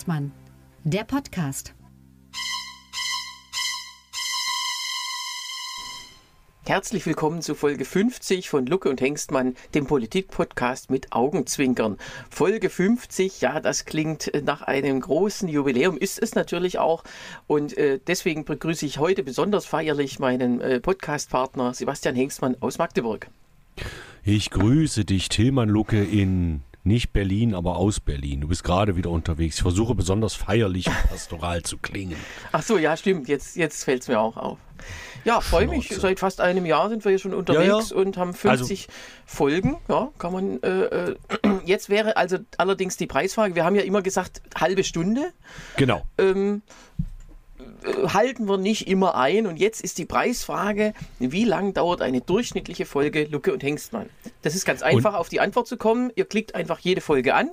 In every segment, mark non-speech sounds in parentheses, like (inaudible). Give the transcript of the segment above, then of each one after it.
Hengstmann, der Podcast. Herzlich willkommen zu Folge 50 von Lucke und Hengstmann, dem Politik-Podcast mit Augenzwinkern. Folge 50, ja, das klingt nach einem großen Jubiläum, ist es natürlich auch. Und äh, deswegen begrüße ich heute besonders feierlich meinen äh, Podcast-Partner Sebastian Hengstmann aus Magdeburg. Ich grüße dich, Tillmann Lucke in nicht Berlin, aber aus Berlin. Du bist gerade wieder unterwegs. Ich versuche besonders feierlich und pastoral zu klingen. Ach so, ja, stimmt. Jetzt, jetzt fällt es mir auch auf. Ja, freue mich. Seit fast einem Jahr sind wir hier schon unterwegs ja, ja. und haben 50 also, Folgen. Ja, kann man. Äh, äh, (clears throat) jetzt wäre also allerdings die Preisfrage. Wir haben ja immer gesagt, halbe Stunde. Genau. Ähm, äh, halten wir nicht immer ein. Und jetzt ist die Preisfrage, wie lang dauert eine durchschnittliche Folge Lucke und Hengstmann? Das ist ganz einfach, und? auf die Antwort zu kommen. Ihr klickt einfach jede Folge an,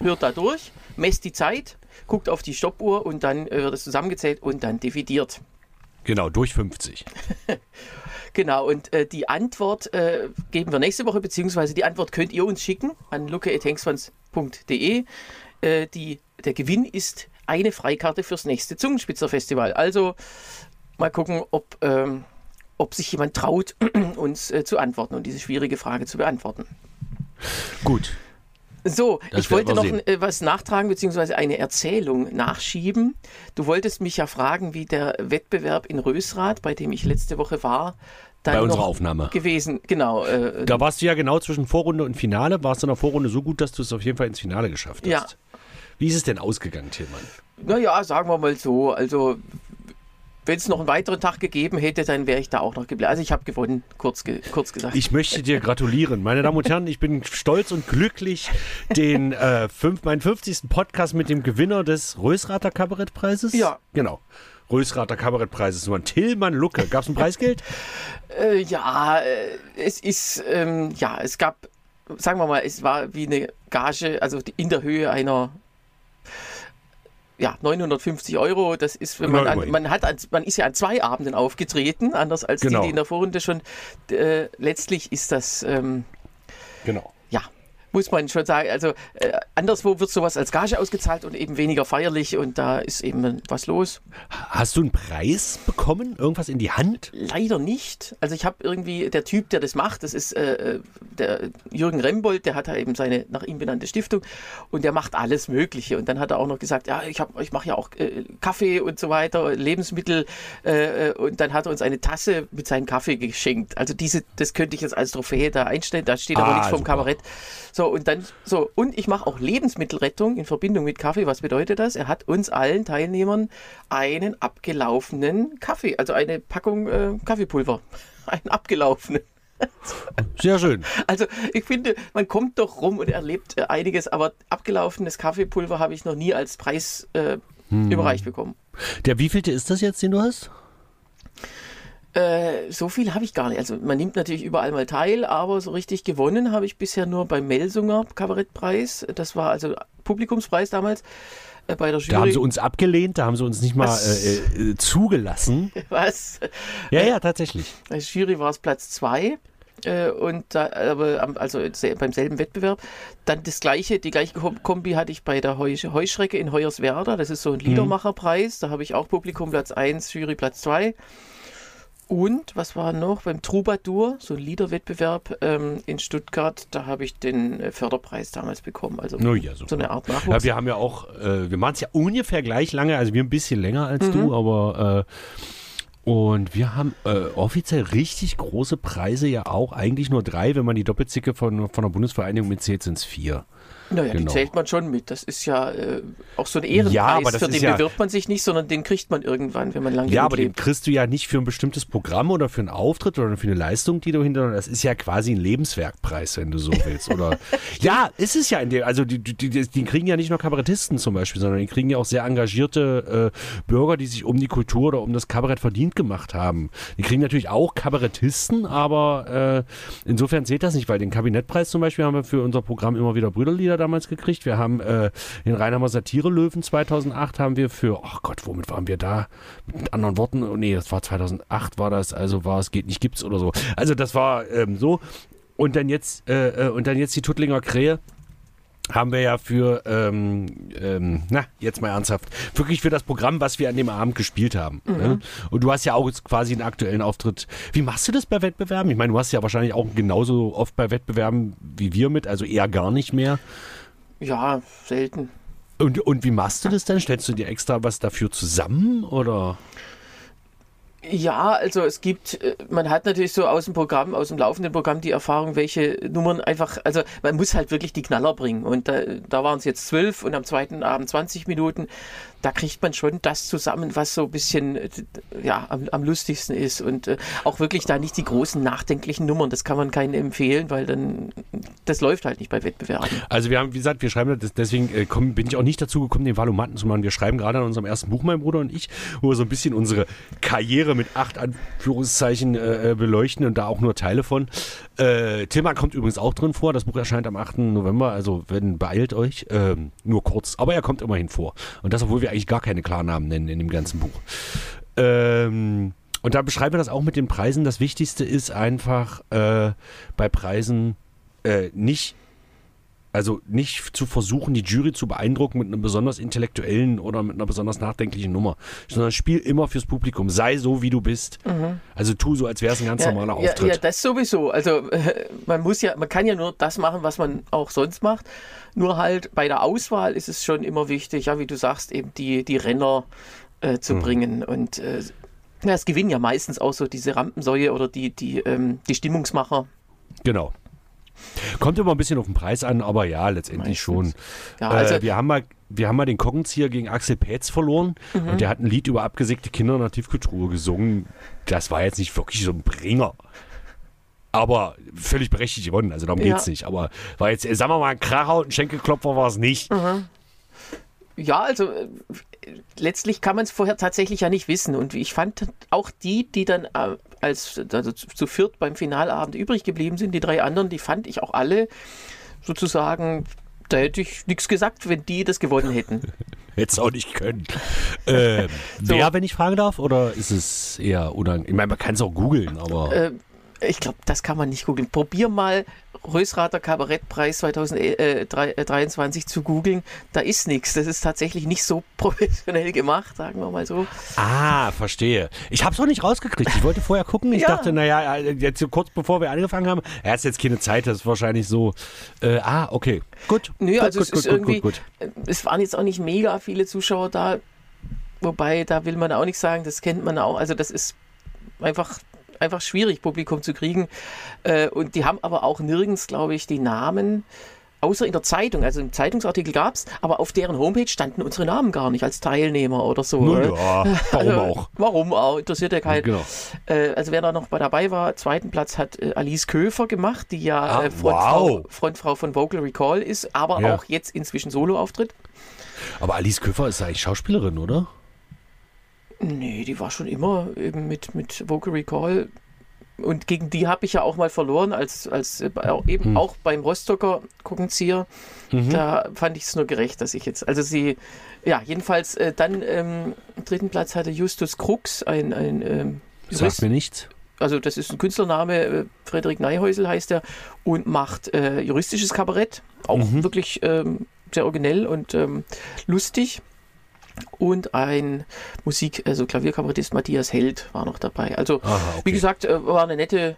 hört da durch, messt die Zeit, guckt auf die Stoppuhr und dann äh, wird es zusammengezählt und dann dividiert. Genau, durch 50. (laughs) genau, und äh, die Antwort äh, geben wir nächste Woche, beziehungsweise die Antwort könnt ihr uns schicken an luke.hengstmanns.de. Äh, der Gewinn ist eine Freikarte fürs nächste Zungenspitzerfestival. Also mal gucken, ob, ähm, ob sich jemand traut, (clears throat) uns äh, zu antworten und diese schwierige Frage zu beantworten. Gut. So, das ich wollte noch äh, was nachtragen, beziehungsweise eine Erzählung nachschieben. Du wolltest mich ja fragen, wie der Wettbewerb in Rösrath, bei dem ich letzte Woche war, bei unserer Aufnahme gewesen. Genau. Äh, da warst du ja genau zwischen Vorrunde und Finale. Warst du in der Vorrunde so gut, dass du es auf jeden Fall ins Finale geschafft hast. Ja. Wie ist es denn ausgegangen, Tillmann? Naja, sagen wir mal so. Also wenn es noch einen weiteren Tag gegeben hätte, dann wäre ich da auch noch geblieben. Also ich habe gewonnen, kurz, ge kurz gesagt. Ich möchte dir gratulieren. Meine Damen und Herren, ich bin stolz und glücklich, den äh, fünf, meinen 50. Podcast mit dem Gewinner des Rösrater Kabarettpreises. Ja. Genau. Rösrater Kabarettpreises. Nur Tillmann Lucke. Gab es ein Preisgeld? äh, ja, äh, es ist, ähm, ja, es gab, sagen wir mal, es war wie eine Gage, also in der Höhe einer ja, 950 Euro, das ist, wenn man, an, man hat, an, man ist ja an zwei Abenden aufgetreten, anders als genau. die, die in der Vorrunde schon. Äh, letztlich ist das, ähm, genau muss man schon sagen. Also äh, anderswo wird sowas als Gage ausgezahlt und eben weniger feierlich und da ist eben was los. Hast du einen Preis bekommen? Irgendwas in die Hand? Leider nicht. Also ich habe irgendwie, der Typ, der das macht, das ist äh, der Jürgen Rembold, der hat da eben seine nach ihm benannte Stiftung und der macht alles Mögliche. Und dann hat er auch noch gesagt, ja, ich, ich mache ja auch äh, Kaffee und so weiter, Lebensmittel äh, und dann hat er uns eine Tasse mit seinem Kaffee geschenkt. Also diese, das könnte ich jetzt als Trophäe da einstellen, da steht aber ah, nichts vom super. Kabarett. So, und dann, so, und ich mache auch Lebensmittelrettung in Verbindung mit Kaffee. Was bedeutet das? Er hat uns allen Teilnehmern einen abgelaufenen Kaffee, also eine Packung äh, Kaffeepulver, (laughs) einen abgelaufenen. Sehr schön. Also ich finde, man kommt doch rum und erlebt äh, einiges, aber abgelaufenes Kaffeepulver habe ich noch nie als Preis äh, hm. überreicht bekommen. Der wievielte ist das jetzt, den du hast? Äh, so viel habe ich gar nicht. Also man nimmt natürlich überall mal teil, aber so richtig gewonnen habe ich bisher nur beim Melsunger Kabarettpreis. Das war also Publikumspreis damals äh, bei der Jury. Da haben sie uns abgelehnt, da haben sie uns nicht mal äh, äh, zugelassen. (laughs) Was? Ja, ja, tatsächlich. Der Jury war es Platz zwei. Und da, aber also beim selben Wettbewerb. Dann das gleiche, die gleiche Kombi hatte ich bei der Heu, Heuschrecke in Hoyerswerda. Das ist so ein mhm. Liedermacherpreis. Da habe ich auch Publikum Platz 1, Jury Platz 2. Und was war noch beim Troubadour, so ein Liederwettbewerb ähm, in Stuttgart, da habe ich den äh, Förderpreis damals bekommen. Also oh ja, so eine Art Nachwuchs. Ja, wir haben ja auch, äh, wir machen es ja ungefähr gleich lange, also wir ein bisschen länger als mhm. du, aber äh, und wir haben äh, offiziell richtig große Preise ja auch, eigentlich nur drei, wenn man die Doppelzicke von, von der Bundesvereinigung mitzählt, sind es vier. Naja, genau. die zählt man schon mit. Das ist ja äh, auch so ein Ehrenpreis, ja, für den ja, bewirbt man sich nicht, sondern den kriegt man irgendwann, wenn man lange Ja, aber lebt. den kriegst du ja nicht für ein bestimmtes Programm oder für einen Auftritt oder für eine Leistung, die du hinter. Das ist ja quasi ein Lebenswerkpreis, wenn du so (laughs) willst. Oder ja, ist es ja in dem. Also die, die, die, die, kriegen ja nicht nur Kabarettisten zum Beispiel, sondern die kriegen ja auch sehr engagierte äh, Bürger, die sich um die Kultur oder um das Kabarett verdient gemacht haben. Die kriegen natürlich auch Kabarettisten, aber äh, insofern zählt das nicht, weil den Kabinettpreis zum Beispiel haben wir für unser Programm immer wieder Brüderlieder damals gekriegt. Wir haben äh, den Rheinhammer Satire-Löwen 2008 haben wir für, ach oh Gott, womit waren wir da? Mit anderen Worten, oh nee, das war 2008 war das, also war es geht nicht, gibt's oder so. Also das war ähm, so. Und dann jetzt, äh, äh und dann jetzt die Tuttlinger Krähe haben wir ja für, ähm, ähm, na, jetzt mal ernsthaft, wirklich für das Programm, was wir an dem Abend gespielt haben. Mhm. Ne? Und du hast ja auch jetzt quasi einen aktuellen Auftritt. Wie machst du das bei Wettbewerben? Ich meine, du hast ja wahrscheinlich auch genauso oft bei Wettbewerben wie wir mit, also eher gar nicht mehr. Ja, selten. Und, und wie machst du das dann? Stellst du dir extra was dafür zusammen oder? Ja, also es gibt, äh, man hat natürlich so aus dem Programm, aus dem laufenden Programm die Erfahrung, welche Nummern einfach, also man muss halt wirklich die Knaller bringen. Und da, da waren es jetzt zwölf und am zweiten Abend 20 Minuten. Da kriegt man schon das zusammen, was so ein bisschen äh, ja, am, am lustigsten ist. Und äh, auch wirklich da nicht die großen nachdenklichen Nummern. Das kann man keinen empfehlen, weil dann das läuft halt nicht bei Wettbewerben. Also wir haben, wie gesagt, wir schreiben, das, deswegen äh, komm, bin ich auch nicht dazu gekommen, den Valomaten zu machen. Wir schreiben gerade an unserem ersten Buch, mein Bruder und ich, wo wir so ein bisschen unsere Karriere mit acht Anführungszeichen äh, äh, beleuchten und da auch nur Teile von. Äh, Tillmann kommt übrigens auch drin vor. Das Buch erscheint am 8. November, also wenn beeilt euch. Ähm, nur kurz, aber er kommt immerhin vor. Und das, obwohl wir eigentlich gar keine Klarnamen nennen in dem ganzen Buch. Ähm, und da beschreiben wir das auch mit den Preisen. Das Wichtigste ist einfach äh, bei Preisen äh, nicht also nicht zu versuchen, die Jury zu beeindrucken mit einem besonders intellektuellen oder mit einer besonders nachdenklichen Nummer, sondern spiel immer fürs Publikum. Sei so, wie du bist. Also tu so, als wäre es ein ganz ja, normaler ja, Auftritt. Ja, das sowieso. Also äh, man muss ja, man kann ja nur das machen, was man auch sonst macht. Nur halt bei der Auswahl ist es schon immer wichtig, ja, wie du sagst, eben die, die Renner äh, Mhm. zu bringen. Und äh, ja, es gewinnen ja meistens auch so diese Rampensäue oder die, die, ähm, die Stimmungsmacher. Genau. Kommt immer ein bisschen auf den Preis an, aber ja, letztendlich schon. Meistens. Ja, also äh, wir, haben mal, wir haben mal den Kockenzieher gegen Axel Pätz verloren Mhm. und der hat ein Lied über abgesägte Kinder in der Tiefkultur gesungen. Das war jetzt nicht wirklich so ein Bringer. Aber völlig berechtigt gewonnen, also darum Ja. geht's nicht. Aber war jetzt, sagen wir mal, ein Kracher und ein Schenkelklopfer war es nicht. Ja, also äh, letztlich kann man es vorher tatsächlich ja nicht wissen. Und ich fand auch die, die dann äh, als also zu, viert beim Finalabend übrig geblieben sind, die drei anderen, die fand ich auch alle sozusagen, da hätte ich nichts gesagt, wenn die das gewonnen hätten. (laughs) Hättest auch nicht können. (laughs) Ähm, Wer, wenn ich fragen darf? Oder ist es eher unangenehm? Ich meine, man kann es auch googeln, aber. Äh, ich glaube, das kann man nicht googeln. Probier mal Rösrater Kabarettpreis 2023 zu googeln. Da ist nichts. Das ist tatsächlich nicht so (laughs) professionell gemacht, sagen wir mal so. Ah, verstehe. Ich habe es auch nicht rausgekriegt. Ich wollte vorher gucken. Ich Ja. dachte, naja, jetzt so kurz bevor wir angefangen haben, er hat jetzt keine Zeit, das ist wahrscheinlich so. Äh, ah, okay. Gut. Nö, gut, also gut, es gut, ist gut, irgendwie, gut, äh, es waren jetzt auch nicht mega viele Zuschauer da. Wobei, da will man auch nicht sagen, das kennt man auch. Also das ist einfach, einfach schwierig, Publikum zu kriegen. Äh, Und die haben aber auch nirgends, glaube ich, die Namen, außer in der Zeitung. Also im Zeitungsartikel gab es, aber auf deren Homepage standen unsere Namen gar nicht als Teilnehmer oder so. Nun ja, warum Also, auch? Warum auch? Interessiert ja keinen. Genau. Äh, also wer da noch bei dabei war, zweiten Platz hat äh, Alice Köfer gemacht, die ja Ah, äh, Frontfrau, wow. Frontfrau von Vocal Recall ist, aber Ja. auch jetzt inzwischen Solo auftritt. Aber Alice Köfer ist eigentlich Schauspielerin, oder? Nee, die war schon immer eben mit, mit Vocal Recall. Und gegen die habe ich ja auch mal verloren, als, als äh, eben auch beim Rostocker Guckenzieher. Da fand ich es nur gerecht, dass ich jetzt, also sie, ja, jedenfalls äh, dann ähm, dritten Platz hatte Justus Krux, ein, ein ähm, Sagt mir nichts. also das ist ein Künstlername, äh, Frederik Neihäusel heißt er, und macht äh, juristisches Kabarett, auch wirklich ähm, sehr originell und ähm, lustig. Und ein Musik, also Klavierkabarettist Matthias Held war noch dabei. Also, Aha, okay. wie gesagt, äh, war eine nette.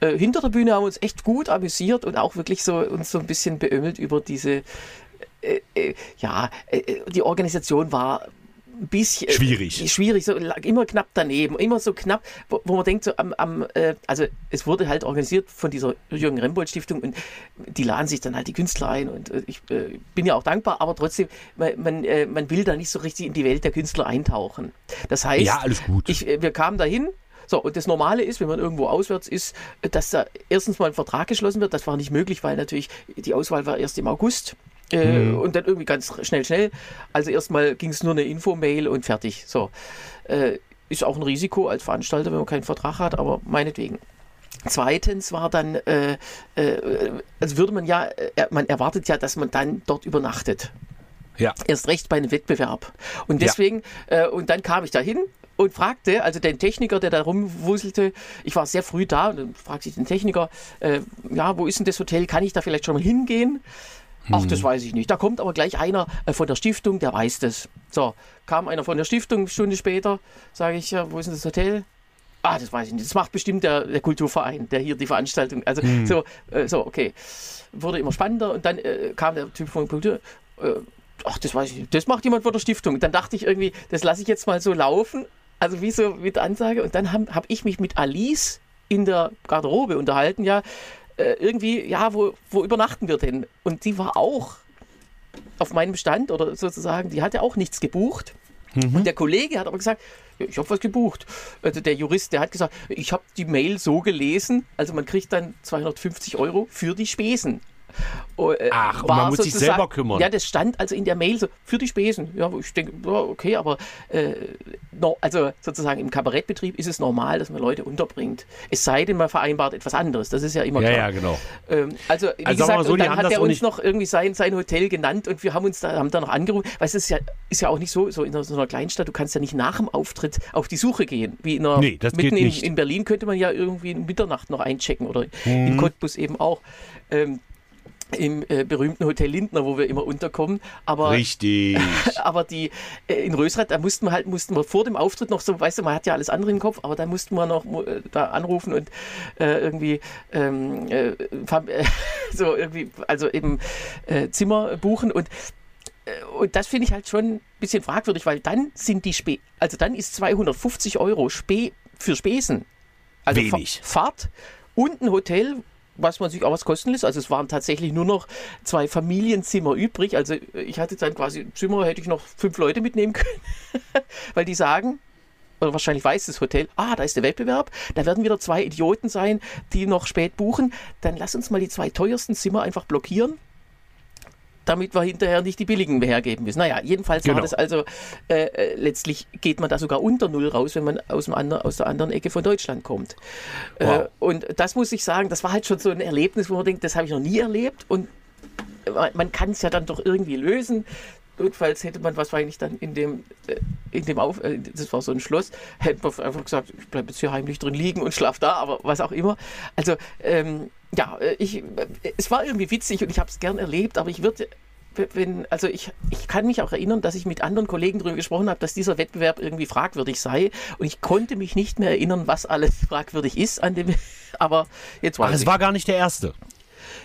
Äh, hinter der Bühne haben wir uns echt gut amüsiert und auch wirklich so uns so ein bisschen beömmelt über diese. Äh, äh, ja, äh, die Organisation war bisschen Schwierig. schwierig, so immer knapp daneben, immer so knapp, wo, wo man denkt, so am, am äh, also es wurde halt organisiert von dieser Jürgen Rembold Stiftung und die laden sich dann halt die Künstler ein und äh, ich äh, bin ja auch dankbar, aber trotzdem, man, man, äh, man will da nicht so richtig in die Welt der Künstler eintauchen. Das heißt, Ja, alles gut. ich, äh, wir kamen dahin. So, und das Normale ist, wenn man irgendwo auswärts ist, äh, dass da erstens mal ein Vertrag geschlossen wird. Das war nicht möglich, weil natürlich die Auswahl war erst im August. Äh, Und dann irgendwie ganz schnell, schnell. Also erstmal ging es nur eine Info-Mail und fertig. So. Äh, ist auch ein Risiko als Veranstalter, wenn man keinen Vertrag hat, aber meinetwegen. Zweitens war dann, äh, äh, also würde man ja, äh, man erwartet ja, dass man dann dort übernachtet. Ja. Erst recht bei einem Wettbewerb. Und deswegen, äh, und dann kam ich da hin und fragte, also den Techniker, der da rumwuselte, ich war sehr früh da und dann fragte ich den Techniker, äh, ja, wo ist denn das Hotel? Kann ich da vielleicht schon mal hingehen? Ach, das weiß ich nicht. Da kommt aber gleich einer äh, von der Stiftung, der weiß das. So, kam einer von der Stiftung, eine Stunde später, sage ich, wo ist denn das Hotel? Ah, das weiß ich nicht. Das macht bestimmt der, der Kulturverein, der hier die Veranstaltung. Also so, äh, so, okay. Wurde immer spannender und dann äh, kam der Typ von Kultur. Äh, ach, das weiß ich nicht. Das macht jemand von der Stiftung. Dann dachte ich irgendwie, das lasse ich jetzt mal so laufen. Also wie so mit Ansage. Und dann habe hab ich mich mit Alice in der Garderobe unterhalten, ja, äh, irgendwie, ja, wo, wo übernachten wir denn? Und die war auch auf meinem Stand oder sozusagen, die hatte auch nichts gebucht. Und der Kollege hat aber gesagt, ich habe was gebucht. Also der Jurist, der hat gesagt, ich habe die Mail so gelesen, also man kriegt dann 250 Euro für die Spesen. Oh, äh, Ach, und man muss sich selber kümmern. Ja, das stand also in der Mail so für die Spesen. Ja, ich denke, okay, aber äh, no, also sozusagen im Kabarettbetrieb ist es normal, dass man Leute unterbringt. Es sei denn, man vereinbart etwas anderes. Das ist ja immer klar. ja, genau. Ähm, also, wie Also gesagt, so, dann hat er uns noch irgendwie sein, sein Hotel genannt und wir haben uns da, haben da noch angerufen. Weil es ist ja, ist ja auch nicht so, so in so einer Kleinstadt, du kannst ja nicht nach dem Auftritt auf die Suche gehen. Wie in einer, Nee, das mitten geht in, nicht. in Berlin könnte man ja irgendwie in Mitternacht noch einchecken oder Mhm. in Cottbus eben auch. Ähm, im äh, berühmten Hotel Lindner, wo wir immer unterkommen. Aber Richtig. (laughs) aber die äh, in Rösrath, da mussten wir halt, mussten wir vor dem Auftritt noch so, weißt du, man hat ja alles andere im Kopf, aber da mussten wir noch äh, da anrufen und äh, irgendwie ähm, äh, (laughs) so irgendwie, also eben Zimmer buchen und und das finde ich halt schon ein bisschen fragwürdig, weil dann sind die Spe also dann ist 250 Euro Spe für Spesen. Also Wenig. Fahrt und ein Hotel, was man sich auch was kosten lässt. Also es waren tatsächlich nur noch zwei Familienzimmer übrig. Also ich hatte dann quasi im Zimmer, hätte ich noch fünf Leute mitnehmen können, (laughs) weil die sagen, oder wahrscheinlich weiß das Hotel, ah, da ist der Wettbewerb, da werden wieder zwei Idioten sein, die noch spät buchen. Dann lass uns mal die zwei teuersten Zimmer einfach blockieren. Damit wir hinterher nicht die billigen mehr hergeben müssen. Naja, jedenfalls Genau. war das also, äh, äh, letztlich geht man da sogar unter Null raus, wenn man aus, dem ander, aus der anderen Ecke von Deutschland kommt. Äh, Wow. und das muss ich sagen, das war halt schon so ein Erlebnis, wo man denkt, das habe ich noch nie erlebt. Und man, man kann es ja dann doch irgendwie lösen. Notfalls hätte man wahrscheinlich dann in dem, äh, in dem Auf, äh, das war so ein Schloss, hätte man einfach gesagt, ich bleibe jetzt hier heimlich drin liegen und schlaf da, aber was auch immer. Also, ähm, ja, äh, ich, es war irgendwie witzig und ich habe es gern erlebt, aber ich würde, wenn, also ich, ich kann mich auch erinnern, dass ich mit anderen Kollegen darüber gesprochen habe, dass dieser Wettbewerb irgendwie fragwürdig sei und ich konnte mich nicht mehr erinnern, was alles fragwürdig ist an dem, (laughs) aber jetzt Ach, es ich. war gar nicht der erste.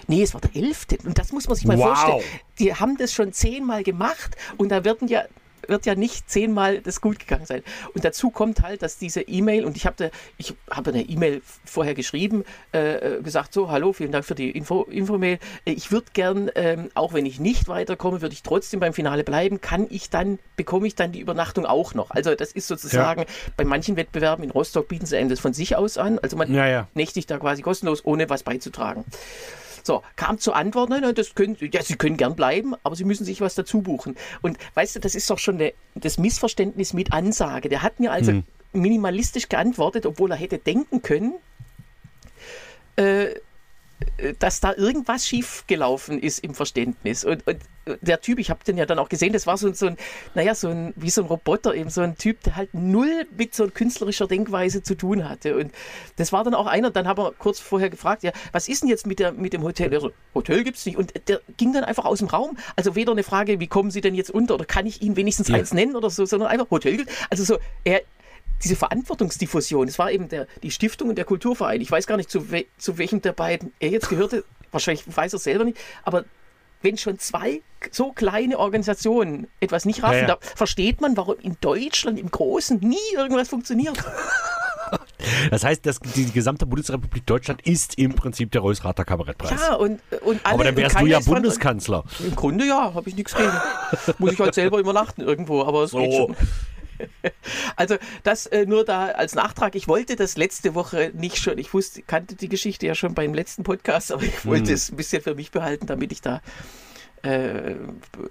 Nee, es war der elfte. Und das muss man sich mal Wow. vorstellen. Die haben das schon zehnmal gemacht und da werden ja wird ja nicht zehnmal das gut gegangen sein. Und dazu kommt halt, dass diese E-Mail, und ich habe ich habe eine E-Mail vorher geschrieben, äh, äh, gesagt, so, hallo, vielen Dank für die Info- Info-Mail. Äh, ich würde gern, ähm, auch wenn ich nicht weiterkomme, würde ich trotzdem beim Finale bleiben. Kann ich dann, bekomme ich dann die Übernachtung auch noch? Also das ist sozusagen, bei manchen Wettbewerben in Rostock bieten sie einem das von sich aus an. Also man Ja, ja. nächtigt da quasi kostenlos, ohne was beizutragen. So, kam zur Antwort, nein, nein, das können, ja, Sie können gern bleiben, aber Sie müssen sich was dazu buchen. Und weißt du, das ist doch schon eine, das Missverständnis mit Ansage. Der hat mir also Hm. minimalistisch geantwortet, obwohl er hätte denken können, äh, dass da irgendwas schief gelaufen ist im Verständnis. Und, und der Typ, ich habe den ja dann auch gesehen, das war so, ein- so ein, naja, so ein, wie so ein Roboter, eben so ein Typ, der halt null mit so künstlerischer Denkweise zu tun hatte. Und das war dann auch einer, dann haben wir kurz vorher gefragt, ja, was ist denn jetzt mit, der, mit dem Hotel? Er so, Hotel gibt's nicht. Und der ging dann einfach aus dem Raum. Also weder eine Frage, wie kommen Sie denn jetzt unter oder kann ich Ihnen wenigstens Ja. eins nennen oder so, sondern einfach Hotel. Also so, er, diese Verantwortungsdiffusion, es war eben der, die Stiftung und der Kulturverein. Ich weiß gar nicht, zu, we zu welchem der beiden er jetzt gehörte. Wahrscheinlich weiß er selber nicht. Aber wenn schon zwei so kleine Organisationen etwas nicht raffen, Ja, ja. da versteht man, warum in Deutschland im Großen nie irgendwas funktioniert. Das heißt, das, die gesamte Bundesrepublik Deutschland ist im Prinzip der Rösrater Kabarettpreis. Ja, und, und alle, Aber dann wärst du ja Bundeskanzler. Im Grunde ja, habe ich nichts gegen. Muss ich halt selber übernachten irgendwo, aber es geht So. schon. (laughs) Also das äh, nur da als Nachtrag. Ich wollte das letzte Woche nicht schon. Ich wusste, kannte die Geschichte ja schon beim letzten Podcast, aber ich wollte Hm. es ein bisschen für mich behalten, damit ich da äh,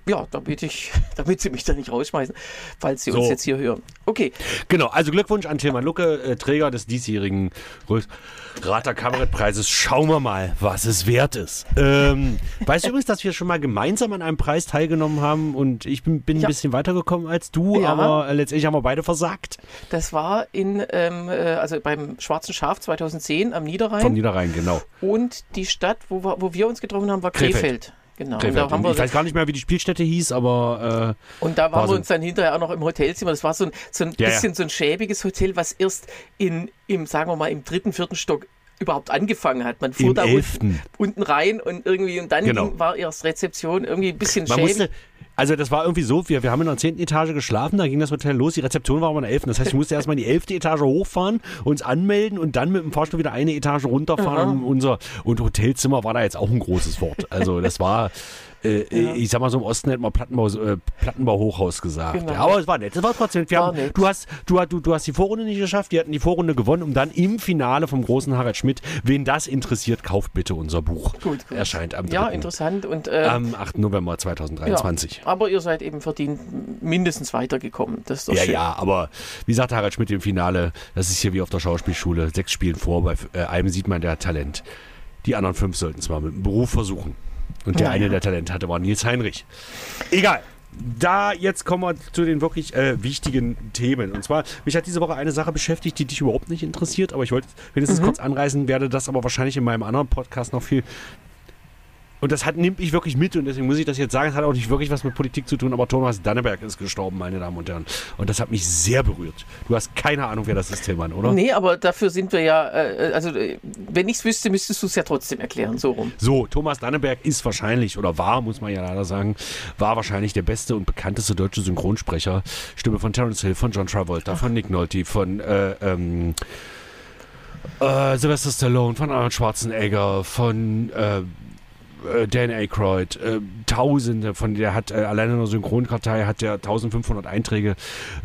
ja, damit ich, (laughs) damit sie mich da nicht rausschmeißen, falls sie uns So. jetzt hier hören. Okay, Genau, also Glückwunsch an Tilman Lucke, äh, Träger des diesjährigen Rösrater Kabarettpreises. Schauen wir mal, was es wert ist. Ähm, weißt du (laughs) übrigens, dass wir schon mal gemeinsam an einem Preis teilgenommen haben und ich bin, bin ein Ja. bisschen weitergekommen als du, Ja. aber äh, letztendlich haben wir beide versagt. das war in, ähm, äh, also beim Schwarzen Schaf 2010 am Niederrhein Vom Niederrhein, genau. und die Stadt, wo wir, wo wir uns getroffen haben, war Krefeld. Krefeld. Genau. Und da haben wir, ich weiß gar nicht mehr, wie die Spielstätte hieß, aber äh, und da waren wir uns dann hinterher auch noch im Hotelzimmer. Das war so ein, so ein ja. bisschen so ein schäbiges Hotel, was erst in, im, sagen wir mal, im dritten, vierten Stock überhaupt angefangen hat. Man fuhr Im da unten, unten rein und irgendwie, und dann Genau. ging, war erst Rezeption irgendwie ein bisschen man schäbig. musste. Also das war irgendwie so, wir, wir haben in der zehnten Etage geschlafen, da ging das Hotel los, die Rezeption war aber in der elften. Das heißt, ich musste erstmal in die elfte Etage hochfahren, uns anmelden und dann mit dem Fahrstuhl wieder eine Etage runterfahren. Und unser und Hotelzimmer war da jetzt auch ein großes Wort. Also das war, äh, ich sag mal so im Osten hätte man Plattenbau, äh, Plattenbau-Hochhaus gesagt. Genau. Ja, aber es war nett, es war trotzdem. Wir War haben, nett. du, hast, du, du, du hast die Vorrunde nicht geschafft, die hatten die Vorrunde gewonnen, um dann im Finale vom großen Harald Schmidt, wen das interessiert, kauft bitte unser Buch. Gut, gut. Erscheint am 3. ja, interessant. Und, äh, am 8. November ja, 2023. aber ihr seid eben verdient mindestens weitergekommen. Das ist doch Ja, schön. ja, aber wie sagt Harald Schmidt im Finale, das ist hier wie auf der Schauspielschule, sechs Spielen vor, bei äh, einem sieht man, der Talent. Die anderen fünf sollten es mal mit dem Beruf versuchen. Und der Ja, eine, der Talent hatte, war Nils Heinrich. Egal. Da jetzt kommen wir zu den wirklich äh, wichtigen Themen. Und zwar, mich hat diese Woche eine Sache beschäftigt, die dich überhaupt nicht interessiert, aber ich wollte wenigstens kurz anreißen, werde das aber wahrscheinlich in meinem anderen Podcast noch viel und das hat, nimmt ich wirklich mit und deswegen muss ich das jetzt sagen. Es hat auch nicht wirklich was mit Politik zu tun, aber Thomas Danneberg ist gestorben, meine Damen und Herren. Und das hat mich sehr berührt. Du hast keine Ahnung, wer das ist, Tillmann, oder? Nee, aber dafür sind wir ja, äh, also äh, wenn ich es wüsste, müsstest du es ja trotzdem erklären, so rum. So, Thomas Danneberg ist wahrscheinlich, oder war, muss man ja leider sagen, war wahrscheinlich der beste und bekannteste deutsche Synchronsprecher. Stimme von Terence Hill, von John Travolta, von Nick Nolte, von äh, ähm, äh, Sylvester Stallone, von Arnold Schwarzenegger, von äh, äh, Dan Aykroyd, äh, Tausende von der hat äh, alleine in der Synchronkartei hat der 1500 Einträge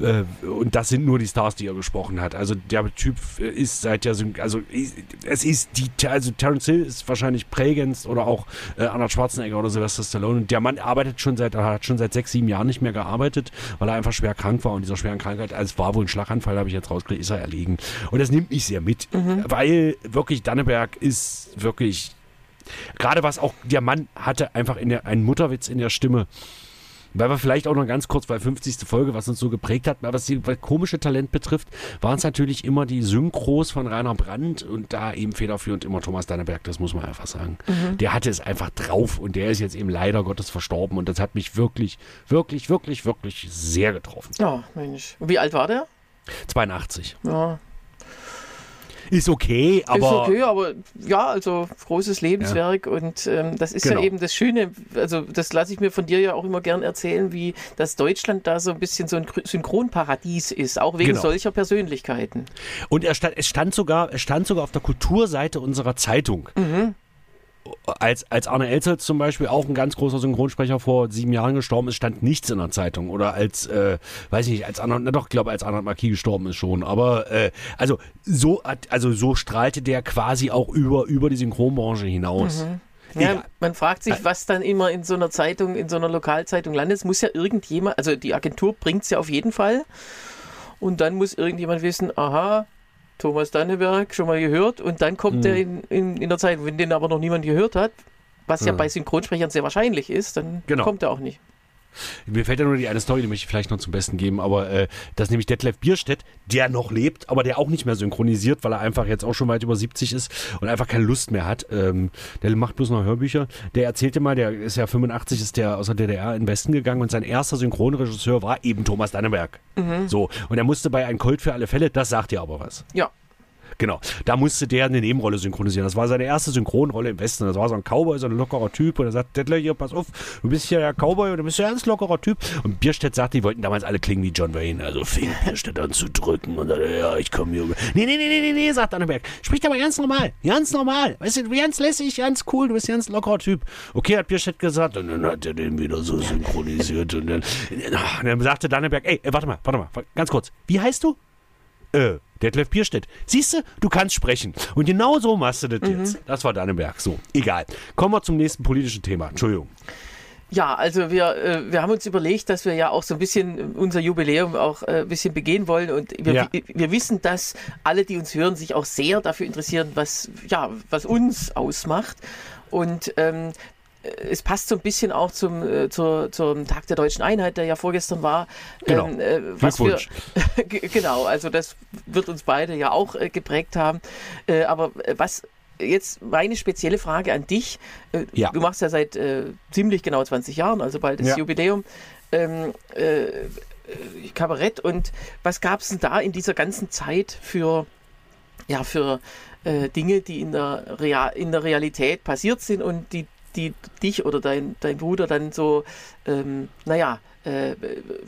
äh, und das sind nur die Stars, die er gesprochen hat. Also der Typ ist seit der Syn also ist- es ist die also Terence Hill ist wahrscheinlich prägendst oder auch äh, Arnold Schwarzenegger oder Sylvester Stallone. Und der Mann arbeitet schon seit hat schon seit sechs sieben Jahren nicht mehr gearbeitet, weil er einfach schwer krank war und dieser schweren Krankheit, als war wohl ein Schlaganfall, habe ich jetzt rausgekriegt, ist er erlegen. Und das nimmt mich sehr mit, weil wirklich Danneberg ist wirklich gerade was auch der Mann hatte, einfach in der, einen Mutterwitz in der Stimme. Weil wir vielleicht auch noch ganz kurz, weil 50. Folge, was uns so geprägt hat, was die was komische Talent betrifft, waren es natürlich immer die Synchros von Rainer Brandt und da eben federführend immer Thomas Danneberg, das muss man einfach sagen. Der hatte es einfach drauf und der ist jetzt eben leider Gottes verstorben und das hat mich wirklich, wirklich, wirklich, wirklich sehr getroffen. Ja, Mensch. Und wie alt war der? 82. Ja, Ist okay, aber. ist okay, aber ja, also großes Lebenswerk und ähm, das ist Genau. ja eben das Schöne, also das lasse ich mir von dir ja auch immer gern erzählen, wie das Deutschland da so ein bisschen so ein Synchronparadies ist, auch wegen Genau. solcher Persönlichkeiten. Und er stand, es stand sogar, es stand sogar auf der Kulturseite unserer Zeitung. Als, als Arne Elzels zum Beispiel auch ein ganz großer Synchronsprecher vor sieben Jahren gestorben ist, stand nichts in der Zeitung. Oder als, äh, weiß ich nicht, als Arnold, na doch, ich glaube, als Arnold Marquis gestorben ist schon. Aber äh, also so hat- also so strahlte der quasi auch über, über die Synchronbranche hinaus. Ja, Egal. man fragt sich, was dann immer in so einer Zeitung, in so einer Lokalzeitung landet. Es muss ja irgendjemand, also die Agentur bringt es ja auf jeden Fall. Und dann muss irgendjemand wissen, aha, Thomas Danneberg, schon mal gehört. Und dann kommt Hm. der in, in, in der Zeitung. Wenn den aber noch niemand gehört hat, was ja Hm. bei Synchronsprechern sehr wahrscheinlich ist, dann Genau. kommt er auch nicht. Mir fällt ja nur die eine Story, die möchte ich vielleicht noch zum Besten geben, aber äh, das ist nämlich Detlef Bierstedt, der noch lebt, aber der auch nicht mehr synchronisiert, weil er einfach jetzt auch schon weit über 70 ist und einfach keine Lust mehr hat. Ähm, der macht bloß noch Hörbücher. Der erzählte mal, der ist ja 85, ist der aus der DDR in den Westen gegangen und sein erster Synchronregisseur war eben Thomas Danneberg. So, und er musste bei Ein Colt für alle Fälle, das sagt dir aber was. Ja, Genau. Da musste der eine Nebenrolle synchronisieren. Das war seine erste Synchronrolle im Westen. Das war so ein Cowboy, so ein lockerer Typ. Und er sagt, Dettler, hier, pass auf, du bist ja der Cowboy und du bist ja ein ganz lockerer Typ. Und Bierstedt sagt, die wollten damals alle klingen wie John Wayne. Also fing Bierstedt an zu drücken und dann, ja, ich komme hier. Nee, nee, nee, nee, nee, nee, sagt Anneberg. Sprich aber ganz normal. Ganz normal. Weißt du, ganz lässig, ganz cool. Du bist ein ganz lockerer Typ. Okay, hat Bierstedt gesagt. Und dann hat er den wieder so synchronisiert. Und dann, und dann sagte Danneberg, ey, ey, warte mal, warte mal, ganz kurz. Wie heißt du? Äh, Detlef Bierstedt. Siehst du, du kannst sprechen. Und genau so machst du das jetzt. Das war Dannenberg. So, egal. Kommen wir zum nächsten politischen Thema. Entschuldigung. Ja, also wir, äh, wir haben uns überlegt, dass wir ja auch so ein bisschen unser Jubiläum auch äh, ein bisschen begehen wollen und wir, Ja. wir wissen, dass alle, die uns hören, sich auch sehr dafür interessieren, was, ja, was uns ausmacht und ähm, es passt so ein bisschen auch zum, äh, zur, zum Tag der deutschen Einheit, der ja vorgestern war. Genau. äh, was wir, (laughs) genau, also das wird uns beide ja auch äh, geprägt haben. Äh, aber äh, was jetzt meine spezielle Frage an dich. Äh, Ja. Du machst ja seit ziemlich genau 20 Jahren, also bald ist Ja. Jubiläum. Ähm, äh, äh, Kabarett und was gab es denn da in dieser ganzen Zeit für, ja, für Dinge, die in der, Real, in der Realität passiert sind und die, die dich oder dein, dein Bruder dann so, ähm, naja, äh,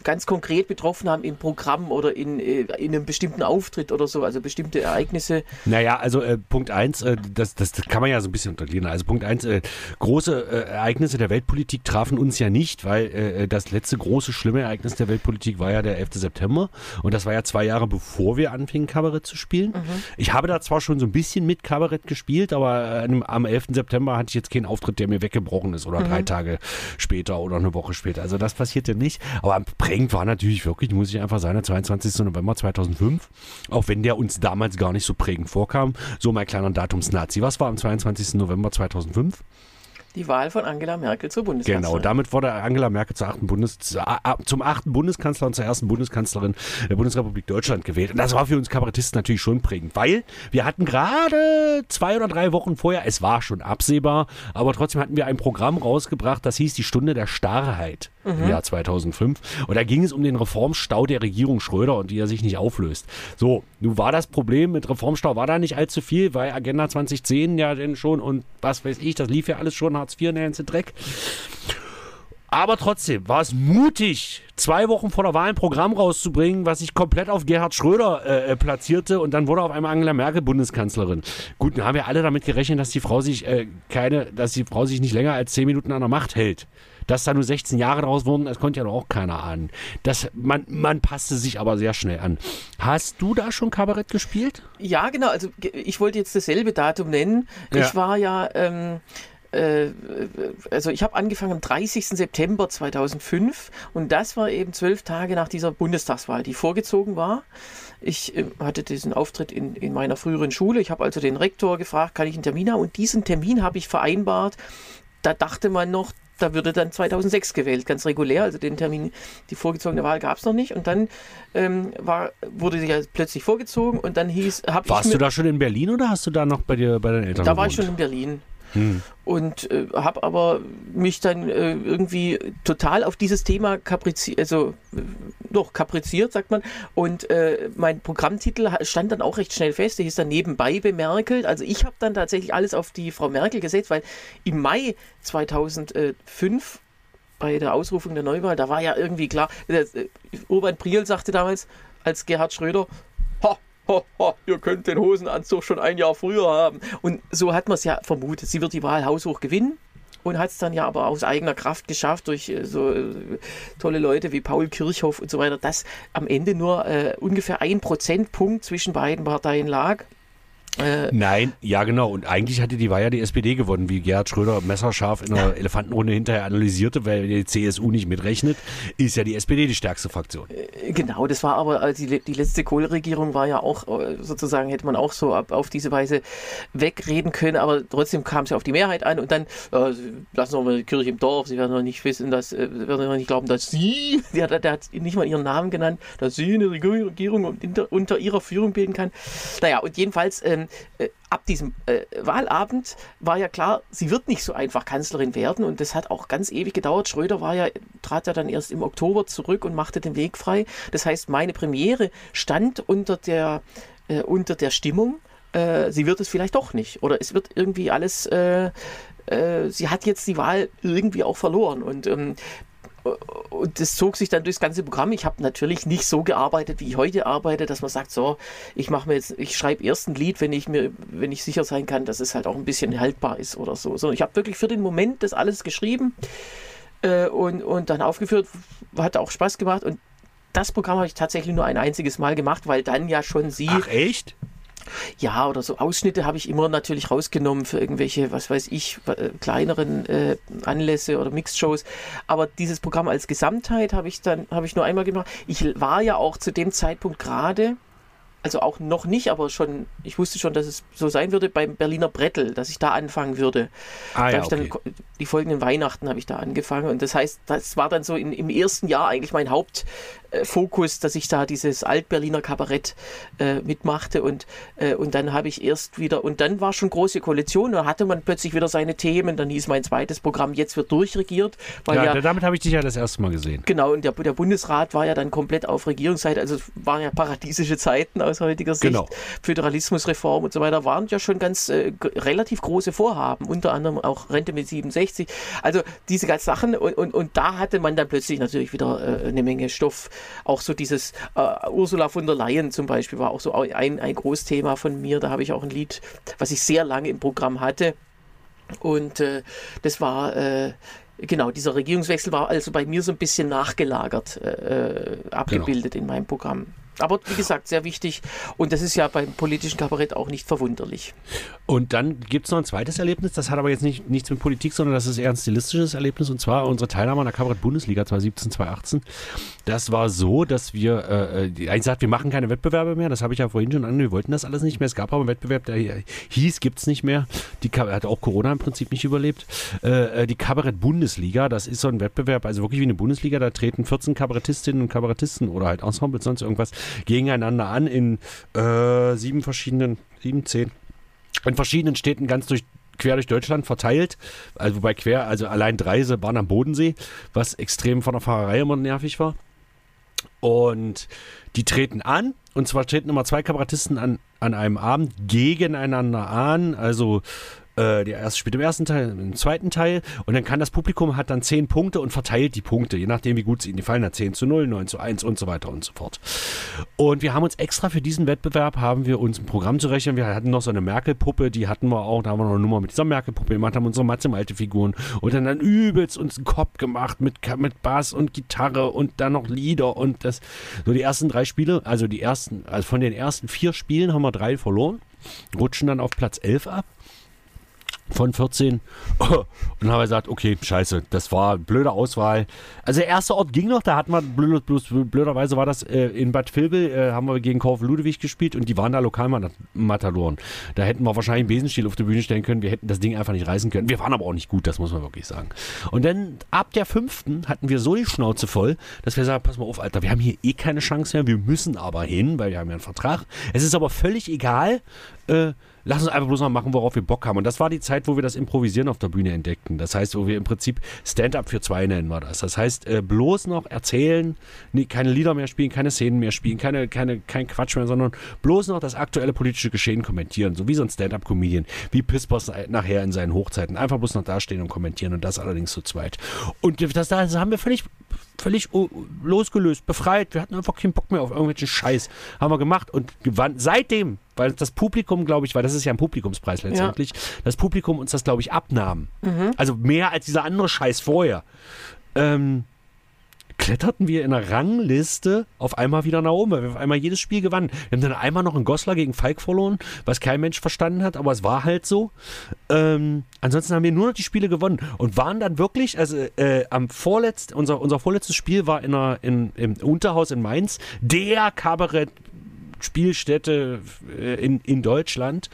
ganz konkret betroffen haben im Programm oder in, äh, in einem bestimmten Auftritt oder so, also bestimmte Ereignisse. Naja, also äh, Punkt eins, äh, das, das, das kann man ja so ein bisschen untergliedern. Also Punkt eins, äh, große Ereignisse der Weltpolitik trafen uns ja nicht, weil das letzte große, schlimme Ereignis der Weltpolitik war ja der 11. September. Und das war ja zwei Jahre bevor wir anfingen, Kabarett zu spielen. Ich habe da zwar schon so ein bisschen mit Kabarett gespielt, aber am 11. September hatte ich jetzt keinen Auftritt, der mir weggebrochen ist oder drei Tage später oder eine Woche später. Also das passierte nicht. Aber prägend war natürlich wirklich, muss ich einfach sagen, der 22. November 2005. Auch wenn der uns damals gar nicht so prägend vorkam. So mein kleiner Datumsnazi. Was war am 22. November 2005? Die Wahl von Angela Merkel zur Bundeskanzlerin. Genau, damit wurde Angela Merkel zur achten Bundes, zum achten Bundeskanzler und zur ersten Bundeskanzlerin der Bundesrepublik Deutschland gewählt. Und das war für uns Kabarettisten natürlich schon prägend, weil wir hatten gerade zwei oder drei Wochen vorher, es war schon absehbar, aber trotzdem hatten wir ein Programm rausgebracht, das hieß die Stunde der Starrheit im Jahr 2005. Und da ging es um den Reformstau der Regierung Schröder und wie er sich nicht auflöst. So, nun war das Problem mit Reformstau, war da nicht allzu viel, weil Agenda 2010 ja denn schon und was weiß ich, das lief ja alles schon, Hartz IV, der ganze Dreck. Aber trotzdem war es mutig, zwei Wochen vor der Wahl ein Programm rauszubringen, was sich komplett auf Gerhard Schröder äh, äh, platzierte und dann wurde auf einmal Angela Merkel Bundeskanzlerin. Gut, dann haben wir alle damit gerechnet, dass die Frau sich äh, keine, dass die Frau sich nicht länger als zehn Minuten an der Macht hält. Dass da nur 16 Jahre draus wurden, das konnte ja doch auch keiner ahnen. Das, man, man passte sich aber sehr schnell an. Hast du da schon Kabarett gespielt? Ja, genau. Also ich wollte jetzt dasselbe Datum nennen. Ja. Ich war ja, ähm, äh, also ich habe angefangen am 30. September 2005 und das war eben zwölf Tage nach dieser Bundestagswahl, die vorgezogen war. Ich äh, hatte diesen Auftritt in, in meiner früheren Schule. Ich habe also den Rektor gefragt, kann ich einen Termin haben? Und diesen Termin habe ich vereinbart. Da dachte man noch, da würde dann 2006 gewählt, ganz regulär. Also den Termin, die vorgezogene Wahl gab es noch nicht. Und dann ähm, war, wurde sie ja plötzlich vorgezogen und dann hieß, ich Warst mir, du da schon in Berlin oder hast du da noch bei dir bei deinen Eltern da war ich gewohnt? schon in Berlin. Und äh, habe aber mich dann äh, irgendwie total auf dieses Thema kapriziert, also äh, doch kapriziert, sagt man. Und äh, mein Programmtitel stand dann auch recht schnell fest. Der hieß dann nebenbei bemerkelt. Also ich habe dann tatsächlich alles auf die Frau Merkel gesetzt, weil im Mai 2005 bei der Ausrufung der Neuwahl, da war ja irgendwie klar, äh, Urban Priel sagte damals, als Gerhard Schröder, ha, ha, ihr könnt den Hosenanzug schon ein Jahr früher haben. Und so hat man es ja vermutet. Sie wird die Wahl haushoch gewinnen und hat es dann ja aber aus eigener Kraft geschafft durch äh, so äh, tolle Leute wie Paul Kirchhoff und so weiter, dass am Ende nur äh, ungefähr ein Prozentpunkt zwischen beiden Parteien lag. Äh, Nein, ja genau. Und eigentlich hatte die Wahl ja die SPD gewonnen, wie Gerhard Schröder messerscharf in der Elefantenrunde hinterher analysierte, weil die CSU nicht mitrechnet, ist ja die SPD die stärkste Fraktion. Genau, das war aber, also die, die letzte Kohleregierung war ja auch äh, sozusagen, hätte man auch so ab, auf diese Weise wegreden können, aber trotzdem kam es ja auf die Mehrheit an und dann äh, lassen wir mal die Kirche im Dorf, sie werden noch nicht wissen, dass, äh, werden noch nicht glauben, dass sie, (laughs) der, hat- der hat nicht mal ihren Namen genannt, dass sie eine Regierung unter, unter ihrer Führung bilden kann. Naja, und jedenfalls ähm, äh, ab diesem äh, Wahlabend war ja klar, sie wird nicht so einfach Kanzlerin werden und das hat auch ganz ewig gedauert. Schröder war ja, trat ja dann erst im Oktober zurück und machte den Weg frei. Das heißt, meine Premiere stand unter der, äh, unter der Stimmung, äh, sie wird es vielleicht doch nicht oder es wird irgendwie alles, äh, äh, sie hat jetzt die Wahl irgendwie auch verloren und ähm, und das zog sich dann durchs ganze Programm. Ich habe natürlich nicht so gearbeitet, wie ich heute arbeite, dass man sagt, so, ich mache mir jetzt, ich schreibe erst ein Lied, wenn ich mir, wenn ich sicher sein kann, dass es halt auch ein bisschen haltbar ist oder so. Sondern ich habe wirklich für den Moment das alles geschrieben äh, und, und dann aufgeführt, hat auch Spaß gemacht und das Programm habe ich tatsächlich nur ein einziges Mal gemacht, weil dann ja schon sie Ach echt? Ja, oder so Ausschnitte habe ich immer natürlich rausgenommen für irgendwelche, was weiß ich, äh, kleineren äh, Anlässe oder Mixed-Shows. Aber dieses Programm als Gesamtheit habe ich dann, habe ich nur einmal gemacht. Ich war ja auch zu dem Zeitpunkt gerade, also auch noch nicht, aber schon, ich wusste schon, dass es so sein würde beim Berliner Brettel, dass ich da anfangen würde. Ah ja, ich dann okay. die folgenden Weihnachten habe ich da angefangen und das heißt, das war dann so in, im ersten Jahr eigentlich mein Haupt, Fokus, dass ich da dieses Altberliner Kabarett äh, mitmachte und, äh, und dann habe ich erst wieder, und dann war schon große Koalition, da hatte man plötzlich wieder seine Themen, dann hieß mein zweites Programm, jetzt wird durchregiert. Weil ja, ja damit habe ich dich ja das erste Mal gesehen. Genau, und der, der Bundesrat war ja dann komplett auf Regierungsseite, also es waren ja paradiesische Zeiten aus heutiger Sicht. Genau. Föderalismusreform und so weiter waren ja schon ganz äh, relativ große Vorhaben, unter anderem auch Rente mit 67. Also diese ganzen Sachen und, und, und da hatte man dann plötzlich natürlich wieder äh, eine Menge Stoff. Auch so dieses äh, Ursula von der Leyen zum Beispiel war auch so ein, ein Großthema von mir. Da habe ich auch ein Lied, was ich sehr lange im Programm hatte. Und äh, das war äh, Genau, dieser Regierungswechsel war also bei mir so ein bisschen nachgelagert, äh, äh abgebildet genau. in meinem Programm. Aber wie gesagt, sehr wichtig. Und das ist ja beim politischen Kabarett auch nicht verwunderlich. Und dann gibt es noch ein zweites Erlebnis, das hat aber jetzt nicht, nichts mit Politik, sondern das ist eher ein stilistisches Erlebnis. Und zwar unsere Teilnahme an der Kabarett-Bundesliga 2017, 2018. Das war so, dass wir, äh, eigentlich äh, sagt, wir machen keine Wettbewerbe mehr. Das habe ich ja vorhin schon an. Wir wollten das alles nicht mehr. Es gab aber einen Wettbewerb, der hieß, gibt es nicht mehr. Die hat auch Corona im Prinzip nicht überlebt. Äh, äh, die Kabarett-Bundesliga, das ist so ein Wettbewerb, also wirklich wie eine Bundesliga. Da treten 14 Kabarettistinnen und Kabarettisten oder halt Ensembles, sonst irgendwas gegeneinander an in äh, sieben verschiedenen, sieben, zehn, in verschiedenen Städten ganz durch quer durch Deutschland verteilt. Also wobei quer, also allein drei waren am Bodensee, was extrem von der Fahrerei immer nervig war. Und die treten an, und zwar treten immer zwei Kabarettisten an, an einem Abend gegeneinander an. Also äh, der erste spielt im ersten Teil, im zweiten Teil. Und dann kann das Publikum hat dann zehn Punkte und verteilt die Punkte, je nachdem wie gut sie ihnen gefallen hat, 10 zu 0, 9 zu 1 und so weiter und so fort. Und wir haben uns extra für diesen Wettbewerb, haben wir uns ein Programm zu rechnen, wir hatten noch so eine Merkel-Puppe, die hatten wir auch, da haben wir noch eine Nummer mit dieser Merkel-Puppe gemacht, haben unsere Matze-Malte-Figuren und dann, dann übelst uns einen Kopf gemacht mit, mit Bass und Gitarre und dann noch Lieder und das, so die ersten drei Spiele, also die ersten, also von den ersten vier Spielen haben wir drei verloren, rutschen dann auf Platz 11 ab von 14 (laughs) und dann haben wir gesagt, okay, scheiße, das war blöde Auswahl. Also der erste Ort ging noch, da hatten wir, blöd, blöderweise war das äh, in Bad Vilbel, äh, haben wir gegen Kauf Ludewig gespielt und die waren da Lokalmatadoren. Da hätten wir wahrscheinlich einen Besenstiel auf die Bühne stellen können, wir hätten das Ding einfach nicht reißen können. Wir waren aber auch nicht gut, das muss man wirklich sagen. Und dann ab der fünften hatten wir so die Schnauze voll, dass wir sagen, pass mal auf, Alter, wir haben hier eh keine Chance mehr, wir müssen aber hin, weil wir haben ja einen Vertrag. Es ist aber völlig egal, äh, lass uns einfach bloß mal machen, worauf wir Bock haben. Und das war die Zeit, wo wir das Improvisieren auf der Bühne entdeckten. Das heißt, wo wir im Prinzip Stand-up für zwei nennen wir das. Das heißt, äh, bloß noch erzählen, nee, keine Lieder mehr spielen, keine Szenen mehr spielen, keine, keine, kein Quatsch mehr, sondern bloß noch das aktuelle politische Geschehen kommentieren. So wie so ein Stand-up-Comedian, wie Pispers nachher in seinen Hochzeiten. Einfach bloß noch dastehen und kommentieren und das allerdings zu zweit. Und das, das haben wir völlig völlig losgelöst, befreit. Wir hatten einfach keinen Bock mehr auf irgendwelchen Scheiß. Haben wir gemacht und gewann. Seitdem, weil das Publikum, glaube ich, weil das ist ja ein Publikumspreis letztendlich, ja. das Publikum uns das, glaube ich, abnahm. Mhm. Also mehr als dieser andere Scheiß vorher. Ähm, kletterten wir in der Rangliste auf einmal wieder nach oben, weil wir auf einmal jedes Spiel gewannen. Wir haben dann einmal noch einen Goslar gegen Falk verloren, was kein Mensch verstanden hat, aber es war halt so. Ähm, ansonsten haben wir nur noch die Spiele gewonnen und waren dann wirklich, also äh, am vorletzt, unser, unser vorletztes Spiel war in einer, in, im Unterhaus in Mainz, der Kabarett Spielstätte äh, in, in Deutschland.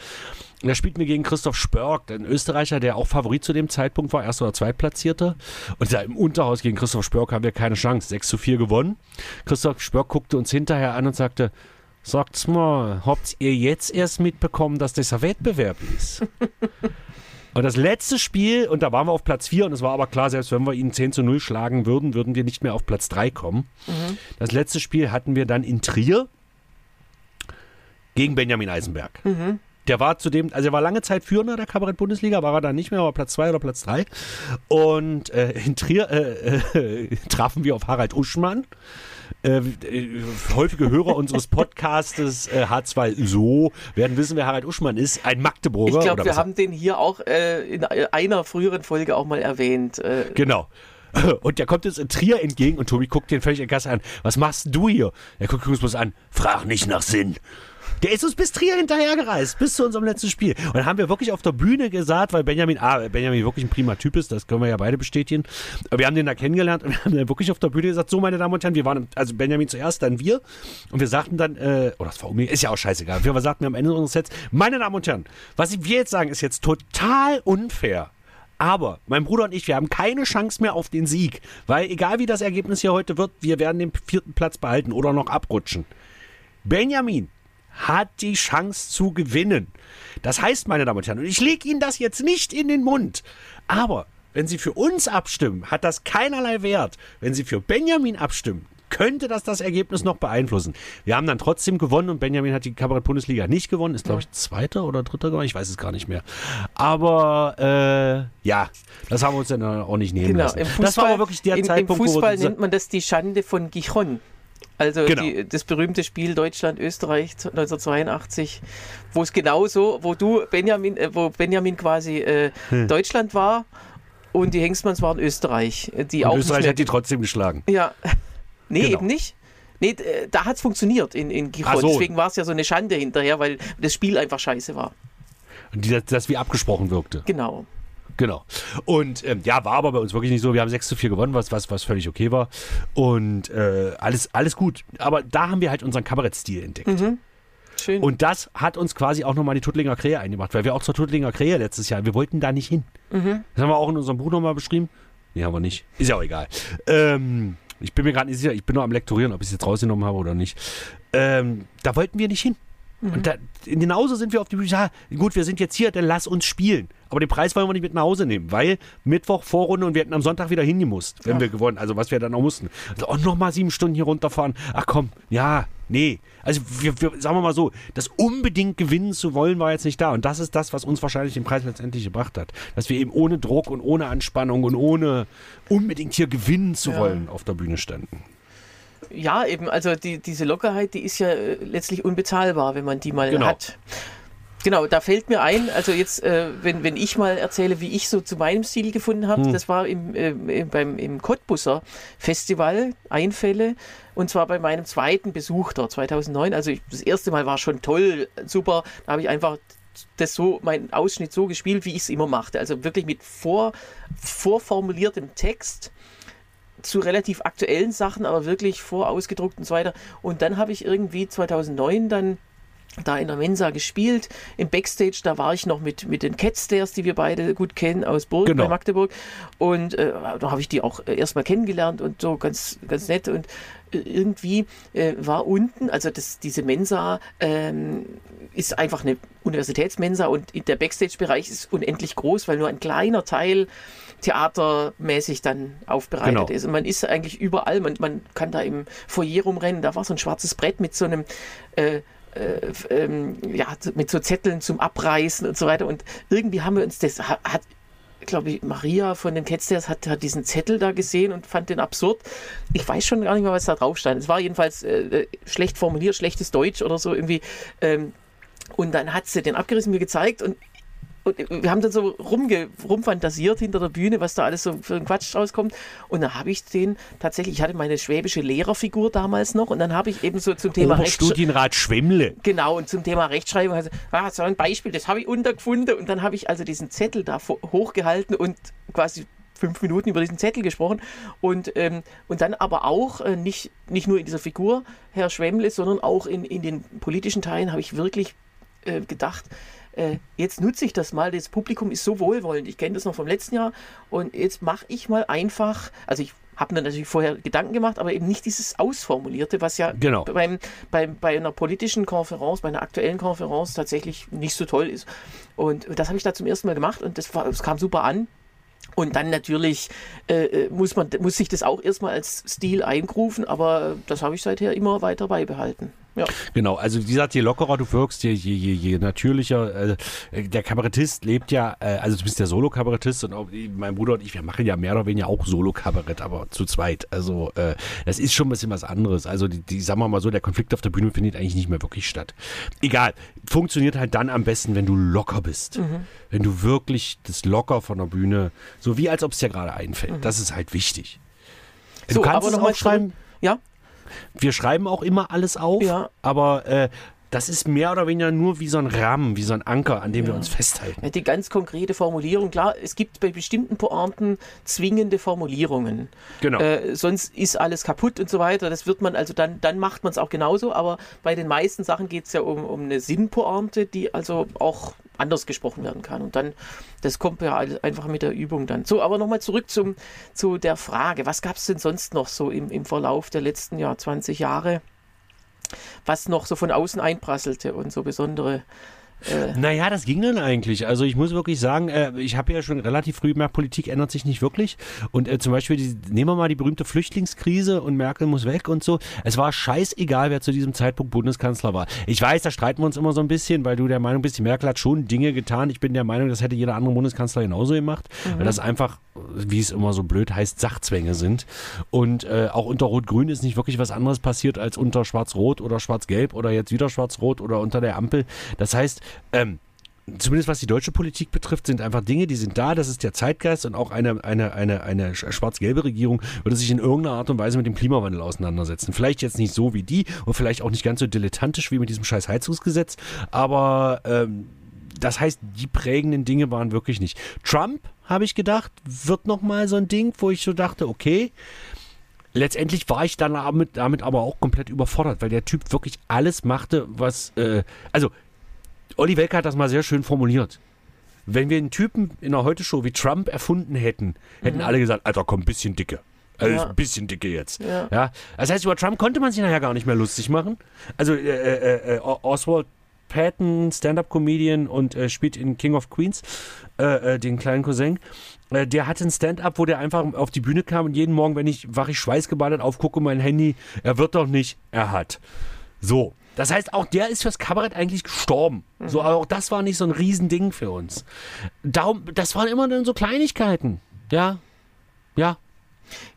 Und da spielten wir gegen Christoph Spörk, ein Österreicher, der auch Favorit zu dem Zeitpunkt war, erst oder zweitplatzierter. Und da im Unterhaus gegen Christoph Spörk haben wir keine Chance. 6 zu 4 gewonnen. Christoph Spörk guckte uns hinterher an und sagte, Sagt's mal, habt ihr jetzt erst mitbekommen, dass das ein Wettbewerb ist? (laughs) und das letzte Spiel, und da waren wir auf Platz 4, und es war aber klar, selbst wenn wir ihn 10 zu 0 schlagen würden, würden wir nicht mehr auf Platz 3 kommen. Mhm. Das letzte Spiel hatten wir dann in Trier gegen Benjamin Eisenberg. Mhm. Der war zudem, also er war lange Zeit Führender der Kabarett-Bundesliga, war er dann nicht mehr, aber Platz 2 oder Platz 3. Und äh, in Trier äh, äh, (laughs) trafen wir auf Harald Uschmann. Äh, äh, häufige Hörer unseres Podcastes äh, H2 So werden wissen, wer Harald Uschmann ist. Ein Magdeburger. Ich glaube, wir haben den hier auch äh, in einer früheren Folge auch mal erwähnt. Äh. Genau. (laughs) Und der kommt jetzt in Trier entgegen und Tobi guckt den völlig in Gasse an. Was machst du hier? Er guckt uns bloß an. Frag nicht nach Sinn. Der ist uns bis Trier hinterhergereist, bis zu unserem letzten Spiel. Und dann haben wir wirklich auf der Bühne gesagt, weil Benjamin, ah, Benjamin wirklich ein prima Typ ist, das können wir ja beide bestätigen. Wir haben den da kennengelernt und wir haben dann wirklich auf der Bühne gesagt, so meine Damen und Herren, wir waren, also Benjamin zuerst, dann wir. Und wir sagten dann, äh, oh, das war mir, ist ja auch scheißegal. Wir sagten am Ende unseres Sets, meine Damen und Herren, was wir jetzt sagen, ist jetzt total unfair. Aber mein Bruder und ich, wir haben keine Chance mehr auf den Sieg. Weil egal wie das Ergebnis hier heute wird, wir werden den vierten Platz behalten oder noch abrutschen. Benjamin hat die Chance zu gewinnen. Das heißt, meine Damen und Herren, und ich lege Ihnen das jetzt nicht in den Mund, aber wenn Sie für uns abstimmen, hat das keinerlei Wert. Wenn Sie für Benjamin abstimmen, könnte das das Ergebnis noch beeinflussen. Wir haben dann trotzdem gewonnen und Benjamin hat die Kabarett-Bundesliga nicht gewonnen. Ist, glaube ich, Zweiter oder Dritter geworden. Ich weiß es gar nicht mehr. Aber äh, ja, das haben wir uns dann auch nicht nehmen Genau, lassen. Fußball, das war aber wirklich der im, Zeitpunkt, im Fußball nennt man das die Schande von Gijon. Also Genau. die, das berühmte Spiel Deutschland-Österreich 1982, wo es genauso, wo du Benjamin, äh, wo Benjamin quasi äh, Hm. Deutschland war und die Hengstmanns waren Österreich, äh, die und auch Österreich hat die trotzdem geschlagen. ja, (laughs) nee Genau. eben nicht. Nee, äh, da hat es funktioniert in, in. Ach so. Deswegen war es ja so eine Schande hinterher, weil das Spiel einfach scheiße war. Und die, das wie abgesprochen wirkte. Genau. Genau. Und ähm, ja, war aber bei uns wirklich nicht so. Wir haben 6 zu 4 gewonnen, was, was, was völlig okay war. Und äh, alles, alles gut. Aber da haben wir halt unseren Kabarettstil entdeckt. Mhm. Schön. Und das hat uns quasi auch nochmal die Tuttlinger Krähe eingebracht, weil wir auch zur Tuttlinger Krähe letztes Jahr, wir wollten da nicht hin. Mhm. Das haben wir auch in unserem Buch nochmal beschrieben. Nee, haben wir nicht. Ist ja auch egal. Ähm, ich bin mir gerade nicht sicher, ich bin noch am Lektorieren, ob ich es jetzt rausgenommen habe oder nicht. Ähm, da wollten wir nicht hin. Und da, genauso sind wir auf die Bühne. Ja, gut, wir sind jetzt hier, dann lass uns spielen. Aber den Preis wollen wir nicht mit nach Hause nehmen, weil Mittwoch Vorrunde und wir hätten am Sonntag wieder hingemusst, wenn Ja. wir gewonnen, also was wir dann auch mussten. Also auch nochmal sieben Stunden hier runterfahren. Ach komm, ja, nee. Also wir, wir, sagen wir mal so, das unbedingt gewinnen zu wollen war jetzt nicht da. Und das ist das, was uns wahrscheinlich den Preis letztendlich gebracht hat. Dass wir eben ohne Druck und ohne Anspannung und ohne unbedingt hier gewinnen zu Ja. wollen auf der Bühne standen. Ja, eben, also die, diese Lockerheit, die ist ja äh, letztlich unbezahlbar, wenn man die mal Genau. hat. Genau, da fällt mir ein, also jetzt, äh, wenn, wenn ich mal erzähle, wie ich so zu meinem Stil gefunden habe, Hm. das war im, äh, im, beim, im Cottbusser Festival, Einfälle, und zwar bei meinem zweiten Besuch dort, 2009. Also ich, das erste Mal war schon toll, super, da habe ich einfach das so, meinen Ausschnitt so gespielt, wie ich es immer machte. Also wirklich mit vor, vorformuliertem Text zu relativ aktuellen Sachen, aber wirklich vorausgedruckt und so weiter. Und dann habe ich irgendwie 2009 dann da in der Mensa gespielt. Im Backstage, da war ich noch mit, mit den Catstairs, die wir beide gut kennen, aus Burg Genau. bei Magdeburg. Und äh, da habe ich die auch äh, erstmal kennengelernt und so ganz, ganz nett. Und äh, irgendwie äh, war unten, also das, diese Mensa ähm, ist einfach eine Universitätsmensa und der Backstage-Bereich ist unendlich groß, weil nur ein kleiner Teil theatermäßig dann aufbereitet Genau. ist. Und man ist eigentlich überall, man, man kann da im Foyer rumrennen, da war so ein schwarzes Brett mit so einem äh, äh, ähm, ja, mit so Zetteln zum Abreißen und so weiter. Und irgendwie haben wir uns das, hat, hat glaube ich, Maria von den Catstairs hat, hat diesen Zettel da gesehen und fand den absurd. Ich weiß schon gar nicht mehr, was da drauf stand. Es war jedenfalls äh, äh, schlecht formuliert, schlechtes Deutsch oder so irgendwie. Ähm, und dann hat sie den abgerissen mir gezeigt und und wir haben dann so rumge rumfantasiert hinter der Bühne, was da alles so für ein Quatsch rauskommt. Und dann habe ich den tatsächlich, ich hatte meine schwäbische Lehrerfigur damals noch und dann habe ich eben so zum Thema Oberstudienrat Schwemmle. Genau, und zum Thema Rechtschreibung, also, ah, so ein Beispiel, das habe ich untergefunden und dann habe ich also diesen Zettel da hochgehalten und quasi fünf Minuten über diesen Zettel gesprochen und, ähm, und dann aber auch äh, nicht, nicht nur in dieser Figur, Herr Schwemmle, sondern auch in, in den politischen Teilen habe ich wirklich äh, gedacht, äh, jetzt nutze ich das mal, das Publikum ist so wohlwollend, ich kenne das noch vom letzten Jahr und jetzt mache ich mal einfach, also ich habe mir natürlich vorher Gedanken gemacht, aber eben nicht dieses Ausformulierte, was ja Genau. beim, beim, bei einer politischen Konferenz, bei einer aktuellen Konferenz tatsächlich nicht so toll ist. Und das habe ich da zum ersten Mal gemacht und das, war, das kam super an. Und dann natürlich äh, äh, muss man muss sich das auch erstmal als Stil eingrufen, aber das habe ich seither immer weiter beibehalten. Ja. Genau, also wie gesagt, je lockerer du wirkst, je, je, je, je natürlicher. Äh, der Kabarettist lebt ja, äh, also du bist der Solo-Kabarettist und auch mein Bruder und ich, wir machen ja mehr oder weniger auch Solo-Kabarett, aber zu zweit. Also äh, das ist schon ein bisschen was anderes. Also die, die, sagen wir mal so, der Konflikt auf der Bühne findet eigentlich nicht mehr wirklich statt. Egal, funktioniert halt dann am besten, wenn du locker bist. Wenn du wirklich das locker von der Bühne, so wie als ob es dir gerade einfällt. Das ist halt wichtig. Du So, kannst aber es noch mal aufschreiben. Ja, Wir schreiben auch immer alles auf, Ja. aber äh, das ist mehr oder weniger nur wie so ein Rahmen, wie so ein Anker, an dem wir uns festhalten. Ja, Die ganz konkrete Formulierung, klar, es gibt bei bestimmten Pointen zwingende Formulierungen. Genau. Äh, sonst ist alles kaputt und so weiter. Das wird man, also dann, dann macht man es auch genauso, aber bei den meisten Sachen geht es ja um, um eine Sinnpointe, die also auch anders gesprochen werden kann. Und dann, das kommt ja einfach mit der Übung dann. So, aber nochmal zurück zum, zu der Frage, was gab es denn sonst noch so im, im Verlauf der letzten Jahr, 20 Jahre, was noch so von außen einprasselte und so besondere äh. Naja, das ging dann eigentlich. Also ich muss wirklich sagen, äh, ich habe ja schon relativ früh gemerkt, Politik ändert sich nicht wirklich. Und äh, zum Beispiel, die, nehmen wir mal die berühmte Flüchtlingskrise und Merkel muss weg und so. Es war scheißegal, wer zu diesem Zeitpunkt Bundeskanzler war. Ich weiß, da streiten wir uns immer so ein bisschen, weil du der Meinung bist, die Merkel hat schon Dinge getan. Ich bin der Meinung, das hätte jeder andere Bundeskanzler genauso gemacht, mhm. weil das einfach, wie es immer so blöd heißt, Sachzwänge sind. Und äh, auch unter Rot-Grün ist nicht wirklich was anderes passiert als unter Schwarz-Rot oder Schwarz-Gelb oder jetzt wieder Schwarz-Rot oder unter der Ampel. Das heißt, ähm, zumindest was die deutsche Politik betrifft, sind einfach Dinge, die sind da, das ist der Zeitgeist und auch eine, eine, eine, eine schwarz-gelbe Regierung würde sich in irgendeiner Art und Weise mit dem Klimawandel auseinandersetzen. Vielleicht jetzt nicht so wie die und vielleicht auch nicht ganz so dilettantisch wie mit diesem scheiß Heizungsgesetz, aber ähm, das heißt, die prägenden Dinge waren wirklich nicht. Trump, habe ich gedacht, wird nochmal so ein Ding, wo ich so dachte, okay, letztendlich war ich dann damit, damit aber auch komplett überfordert, weil der Typ wirklich alles machte, was, äh, also Olli Welker hat das mal sehr schön formuliert. Wenn wir einen Typen in der Heute-Show wie Trump erfunden hätten, hätten mhm. alle gesagt, Alter, komm, ein bisschen dicke. Also ja. ein bisschen dicke jetzt. Ja. ja. Das heißt, über Trump konnte man sich nachher gar nicht mehr lustig machen. Also äh, äh, äh, Oswald Patton, Stand-up-Comedian und äh, spielt in King of Queens, äh, äh, den kleinen Cousin. Äh, der hatte ein Stand-up, wo der einfach auf die Bühne kam und jeden Morgen, wenn ich wach ich schweißgebadet aufgucke, mein Handy, er wird doch nicht, er hat. So. Das heißt, auch der ist fürs Kabarett eigentlich gestorben. Mhm. So, aber auch das war nicht so ein Riesending für uns. Darum, das waren immer dann so Kleinigkeiten. Ja. Ja,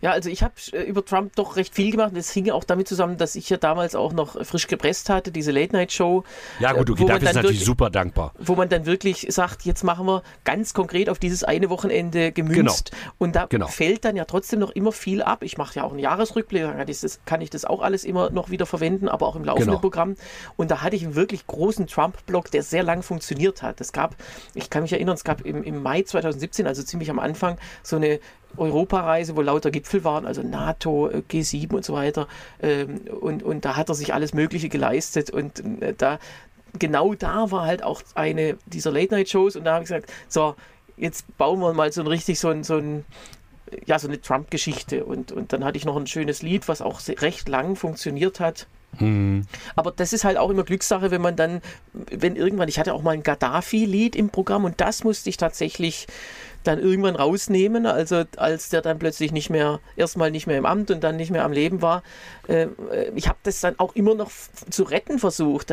ja, also ich habe äh, über Trump doch recht viel gemacht. Das hing ja auch damit zusammen, dass ich ja damals auch noch frisch gepresst hatte, diese Late-Night-Show. Ja gut, okay, dafür ist natürlich super dankbar. Wo man dann wirklich sagt, jetzt machen wir ganz konkret auf dieses eine Wochenende gemünzt. Genau. Und da genau. fällt dann ja trotzdem noch immer viel ab. Ich mache ja auch einen Jahresrückblick, dann kann ich, das, kann ich das auch alles immer noch wieder verwenden, aber auch im laufenden genau. Programm. Und da hatte ich einen wirklich großen Trump-Blog, der sehr lang funktioniert hat. Es gab, ich kann mich erinnern, es gab im, im Mai 2017, also ziemlich am Anfang, so eine Europareise, wo lauter Gipfel waren, also NATO, äh, G7 und so weiter. Ähm, und, und da hat er sich alles Mögliche geleistet. Und äh, da, genau da war halt auch eine dieser Late-Night-Shows. Und da habe ich gesagt, so, jetzt bauen wir mal so ein richtig so ein, so ein ja, so eine Trump-Geschichte. Und, und dann hatte ich noch ein schönes Lied, was auch recht lang funktioniert hat. Mhm. Aber das ist halt auch immer Glückssache, wenn man dann, wenn irgendwann, ich hatte auch mal ein Gaddafi-Lied im Programm und das musste ich tatsächlich dann irgendwann rausnehmen, also als der dann plötzlich nicht mehr, erstmal nicht mehr im Amt und dann nicht mehr am Leben war. Äh, ich habe das dann auch immer noch zu retten versucht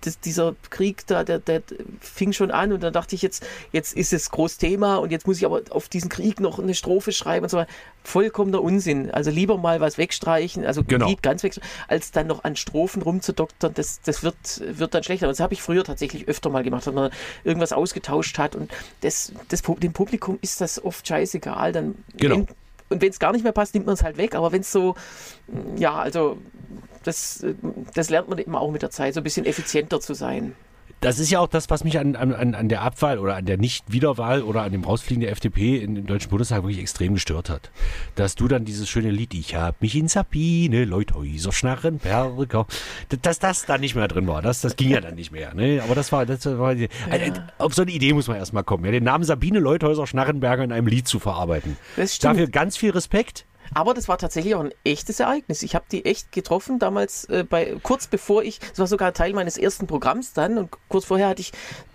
das, dieser Krieg da, der, der fing schon an und dann dachte ich jetzt, jetzt ist es groß Thema und jetzt muss ich aber auf diesen Krieg noch eine Strophe schreiben und so weiter. Vollkommener Unsinn. Also lieber mal was wegstreichen, also genau. Lied ganz wegstreichen, als dann noch an Strophen rumzudoktern. Das, das wird, wird dann schlechter. Und das habe ich früher tatsächlich öfter mal gemacht, wenn man irgendwas ausgetauscht hat und das, das, dem Publikum ist das oft scheißegal. Dann genau. Wenn, und wenn es gar nicht mehr passt, nimmt man es halt weg. Aber wenn es so, ja, also das, äh, das lernt man immer auch mit der Zeit, so ein bisschen effizienter zu sein das ist ja auch das, was mich an, an, an der Abwahl oder an der Nicht-Wiederwahl oder an dem Rausfliegen der FDP in, im Deutschen Bundestag wirklich extrem gestört hat. Dass du dann dieses schöne Lied, ich hab mich in Sabine, Leuthäuser, Schnarren, Berger, dass das da nicht mehr drin war. Das, das ging ja dann nicht mehr. Ne? Aber das war, das war ja. auf so eine Idee muss man erstmal kommen, ja, den Namen Sabine, Leuthäuser, Schnarrenberger in einem Lied zu verarbeiten. Dafür ganz viel Respekt. Aber das war tatsächlich auch ein echtes Ereignis. Ich habe die echt getroffen damals, äh, bei, kurz bevor ich, das war sogar Teil meines ersten Programms dann und kurz vorher hatte ich,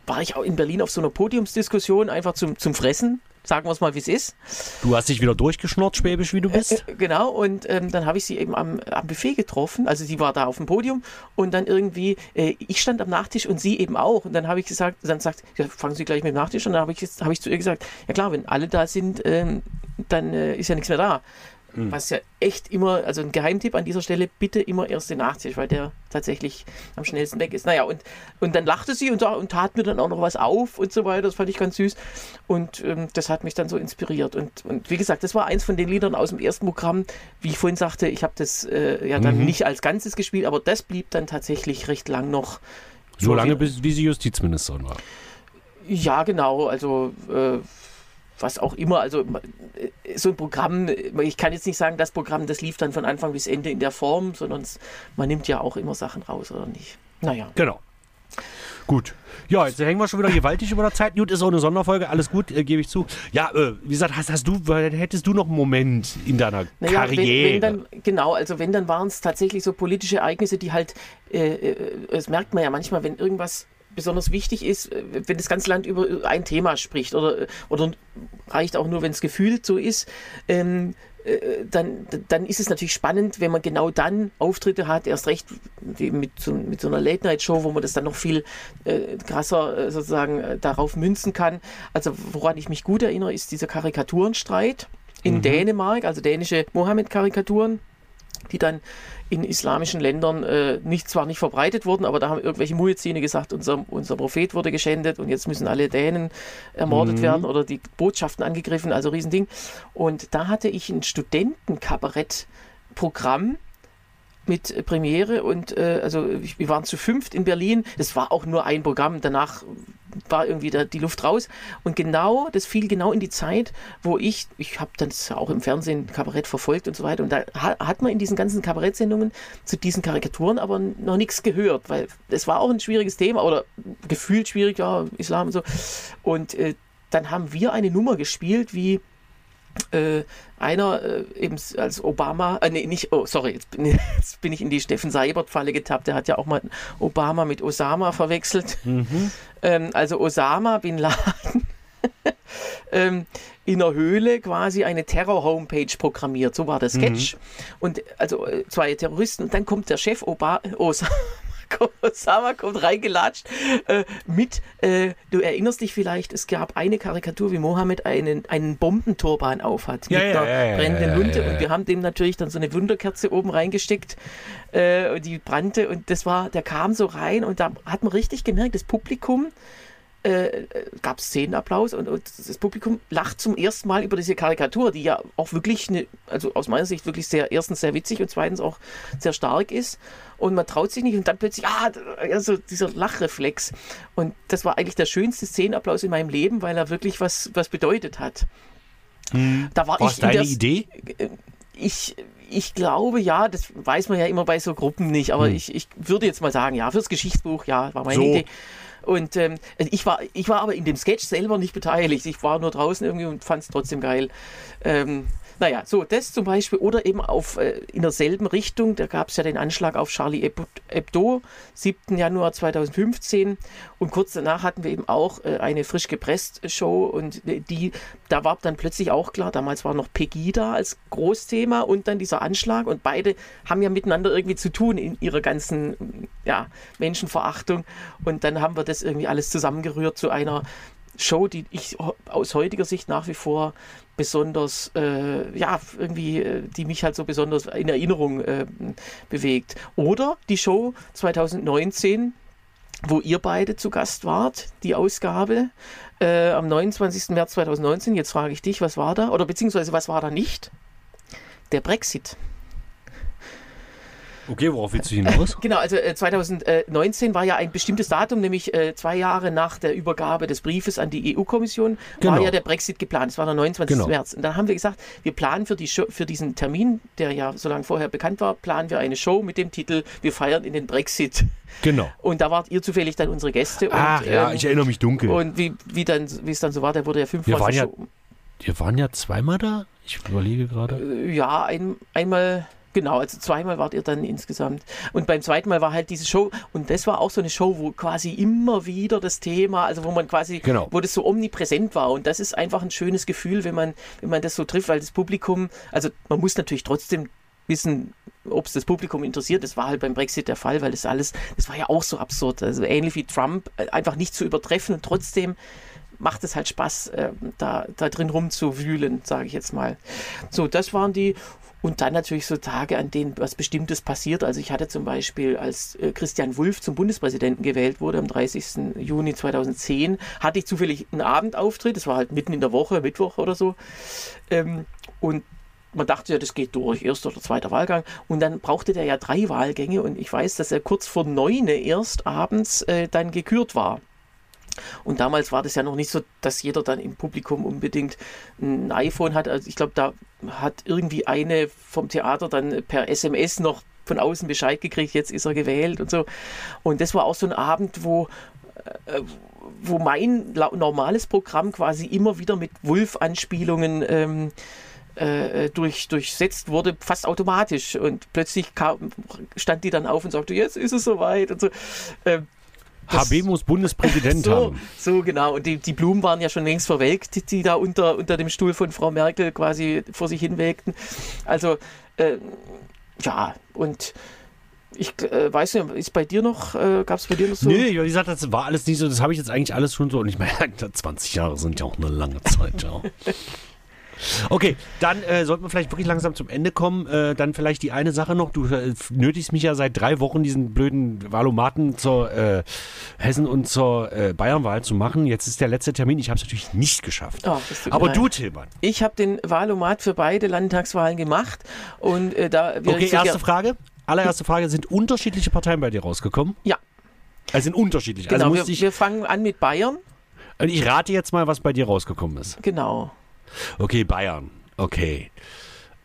war ich auch in Berlin auf so einer Podiumsdiskussion einfach zum, zum Fressen. Sagen wir es mal, wie es ist. Du hast dich wieder durchgeschnort, schwäbisch, wie du bist. Äh, äh, genau, und ähm, dann habe ich sie eben am, am Buffet getroffen. Also sie war da auf dem Podium und dann irgendwie, äh, ich stand am Nachtisch und sie eben auch. Und dann habe ich gesagt, dann sagt, ja, fangen Sie gleich mit dem Nachtisch an. Dann habe ich, hab ich zu ihr gesagt, ja klar, wenn alle da sind, ähm, dann äh, ist ja nichts mehr da. Mhm. Was ja echt immer, also ein Geheimtipp an dieser Stelle, bitte immer erst den Nachtisch, weil der tatsächlich am schnellsten weg ist. Naja, und, und dann lachte sie und, und tat mir dann auch noch was auf und so weiter. Das fand ich ganz süß. Und ähm, das hat mich dann so inspiriert. Und, und wie gesagt, das war eins von den Liedern aus dem ersten Programm. Wie ich vorhin sagte, ich habe das äh, ja dann mhm. nicht als Ganzes gespielt, aber das blieb dann tatsächlich recht lang noch. So lange, bis wie sie Justizministerin war. Ja, genau. Also äh, was auch immer. Also äh, so ein Programm, ich kann jetzt nicht sagen, das Programm, das lief dann von Anfang bis Ende in der Form, sondern man nimmt ja auch immer Sachen raus, oder nicht? Naja. Genau. Gut. Ja, jetzt hängen wir schon wieder gewaltig über der Zeit. Gut, ist auch eine Sonderfolge, alles gut, äh, gebe ich zu. Ja, äh, wie gesagt, hast, hast du, hättest du noch einen Moment in deiner naja, Karriere? Wenn, wenn dann, genau, also wenn, dann waren es tatsächlich so politische Ereignisse, die halt, äh, äh, das merkt man ja manchmal, wenn irgendwas besonders wichtig ist, äh, wenn das ganze Land über ein Thema spricht oder, oder reicht auch nur, wenn es gefühlt so ist. Ähm, äh, dann, dann ist es natürlich spannend, wenn man genau dann Auftritte hat, erst recht mit so, mit so einer Late-Night-Show, wo man das dann noch viel äh, krasser äh, sozusagen äh, darauf münzen kann. Also woran ich mich gut erinnere, ist dieser Karikaturenstreit in mhm. Dänemark, also dänische Mohammed-Karikaturen die dann in islamischen Ländern äh, nicht, zwar nicht verbreitet wurden, aber da haben irgendwelche Muezzine gesagt, unser, unser Prophet wurde geschändet und jetzt müssen alle Dänen ermordet mhm. werden oder die Botschaften angegriffen, also Riesending. Und da hatte ich ein Studentenkabarettprogramm mit Premiere und äh, also wir waren zu fünft in Berlin. Das war auch nur ein Programm. Danach war irgendwie da die Luft raus. Und genau, das fiel genau in die Zeit, wo ich, ich habe dann auch im Fernsehen Kabarett verfolgt und so weiter. Und da hat man in diesen ganzen Kabarettsendungen zu diesen Karikaturen aber noch nichts gehört, weil es war auch ein schwieriges Thema oder gefühlt schwierig, ja, Islam und so. Und äh, dann haben wir eine Nummer gespielt, wie äh, einer äh, eben als Obama, äh, nee, nicht, oh, sorry, jetzt bin, (laughs) jetzt bin ich in die Steffen Seibert-Falle getappt. Der hat ja auch mal Obama mit Osama verwechselt. Mhm. (laughs) Ähm, also Osama Bin Laden (laughs) ähm, in der Höhle quasi eine Terror-Homepage programmiert. So war der Sketch. Mhm. Und also äh, zwei Terroristen. Und dann kommt der Chef Obama, Osama Osama kommt reingelatscht äh, mit, äh, du erinnerst dich vielleicht, es gab eine Karikatur, wie Mohammed einen, einen Bombenturban aufhat ja, mit ja, einer ja, brennenden Lunte und wir haben dem natürlich dann so eine Wunderkerze oben reingesteckt, äh, die brannte und das war, der kam so rein und da hat man richtig gemerkt, das Publikum äh, gab es Szenenapplaus und, und, das Publikum lacht zum ersten Mal über diese Karikatur, die ja auch wirklich, eine, also aus meiner Sicht wirklich sehr, erstens sehr witzig und zweitens auch sehr stark ist. Und man traut sich nicht und dann plötzlich, ah, also dieser Lachreflex. Und das war eigentlich der schönste Szenenapplaus in meinem Leben, weil er wirklich was, was bedeutet hat. Hm. Da war Was ich deine der, Idee? Äh, ich, ich glaube ja, das weiß man ja immer bei so Gruppen nicht, aber hm. ich, ich würde jetzt mal sagen, ja, fürs Geschichtsbuch, ja, war meine so. Idee. Und ähm, ich, war, ich war aber in dem Sketch selber nicht beteiligt. Ich war nur draußen irgendwie und fand es trotzdem geil. Ähm, naja, so das zum Beispiel oder eben auf, äh, in derselben Richtung, da gab es ja den Anschlag auf Charlie Hebdo, 7. Januar 2015 und kurz danach hatten wir eben auch äh, eine frisch gepresst Show und äh, die, da war dann plötzlich auch klar, damals war noch Pegida als Großthema und dann dieser Anschlag und beide haben ja miteinander irgendwie zu tun in ihrer ganzen ja, Menschenverachtung und dann haben wir das irgendwie alles zusammengerührt zu einer Show, die ich aus heutiger Sicht nach wie vor besonders, äh, ja, irgendwie, äh, die mich halt so besonders in Erinnerung äh, bewegt. Oder die Show 2019, wo ihr beide zu Gast wart, die Ausgabe äh, am 29. März 2019. Jetzt frage ich dich, was war da? Oder beziehungsweise was war da nicht? Der Brexit. Okay, worauf willst du hinaus? Genau, also äh, 2019 war ja ein bestimmtes Datum, nämlich äh, zwei Jahre nach der Übergabe des Briefes an die EU-Kommission, genau. war ja der Brexit geplant. Es war der 29. Genau. März. Und dann haben wir gesagt, wir planen für, die Show, für diesen Termin, der ja so lange vorher bekannt war, planen wir eine Show mit dem Titel Wir feiern in den Brexit. Genau. Und da wart ihr zufällig dann unsere Gäste. Ach und, ja, ähm, ich erinnere mich dunkel. Und wie, wie, dann, wie es dann so war, der wurde ja fünfmal wir waren ja, wir waren ja zweimal da? Ich überlege gerade. Äh, ja, ein, einmal Genau, also zweimal wart ihr dann insgesamt. Und beim zweiten Mal war halt diese Show, und das war auch so eine Show, wo quasi immer wieder das Thema, also wo man quasi, genau. wo das so omnipräsent war. Und das ist einfach ein schönes Gefühl, wenn man, wenn man das so trifft, weil das Publikum, also man muss natürlich trotzdem wissen, ob es das Publikum interessiert. Das war halt beim Brexit der Fall, weil das alles, das war ja auch so absurd. Also ähnlich wie Trump, äh, einfach nicht zu übertreffen und trotzdem macht es halt Spaß, äh, da, da drin rumzuwühlen, sage ich jetzt mal. So, das waren die. Und dann natürlich so Tage, an denen was Bestimmtes passiert. Also ich hatte zum Beispiel, als äh, Christian Wulff zum Bundespräsidenten gewählt wurde, am 30. Juni 2010, hatte ich zufällig einen Abendauftritt. Das war halt mitten in der Woche, Mittwoch oder so. Ähm, und man dachte ja, das geht durch, erster oder zweiter Wahlgang. Und dann brauchte der ja drei Wahlgänge. Und ich weiß, dass er kurz vor neun erst abends äh, dann gekürt war. Und damals war das ja noch nicht so, dass jeder dann im Publikum unbedingt ein iPhone hat. Also ich glaube, da hat irgendwie eine vom Theater dann per SMS noch von außen Bescheid gekriegt, jetzt ist er gewählt und so. Und das war auch so ein Abend, wo äh, wo mein normales Programm quasi immer wieder mit Wulf-Anspielungen ähm, äh, durch, durchsetzt wurde, fast automatisch. Und plötzlich kam, stand die dann auf und sagte, jetzt ist es soweit und so. Ähm, HB muss Bundespräsident (laughs) so, haben. so genau. Und die, die Blumen waren ja schon längst verwelkt, die, die da unter, unter dem Stuhl von Frau Merkel quasi vor sich hinwelkten. Also, äh, ja, und ich äh, weiß nicht, ist bei dir noch, äh, gab es bei dir noch so? Nee, wie gesagt, das war alles nicht so, das habe ich jetzt eigentlich alles schon so. Und ich meine, (laughs) 20 Jahre sind ja auch eine lange Zeit, ja. (laughs) Okay, dann äh, sollten wir vielleicht wirklich langsam zum Ende kommen. Äh, dann vielleicht die eine Sache noch. Du äh, nötigst mich ja seit drei Wochen, diesen blöden Valomaten zur äh, Hessen- und zur äh, Bayernwahl zu machen. Jetzt ist der letzte Termin. Ich habe es natürlich nicht geschafft. Oh, Aber du, Tilman. Ich habe den Wahlomat für beide Landtagswahlen gemacht und äh, da Okay, erste Frage. Allererste Frage. Sind unterschiedliche Parteien bei dir rausgekommen? Ja, Also sind unterschiedlich. genau. also wir, wir fangen an mit Bayern. und ich rate jetzt mal, was bei dir rausgekommen ist. Genau. Okay, Bayern. Okay.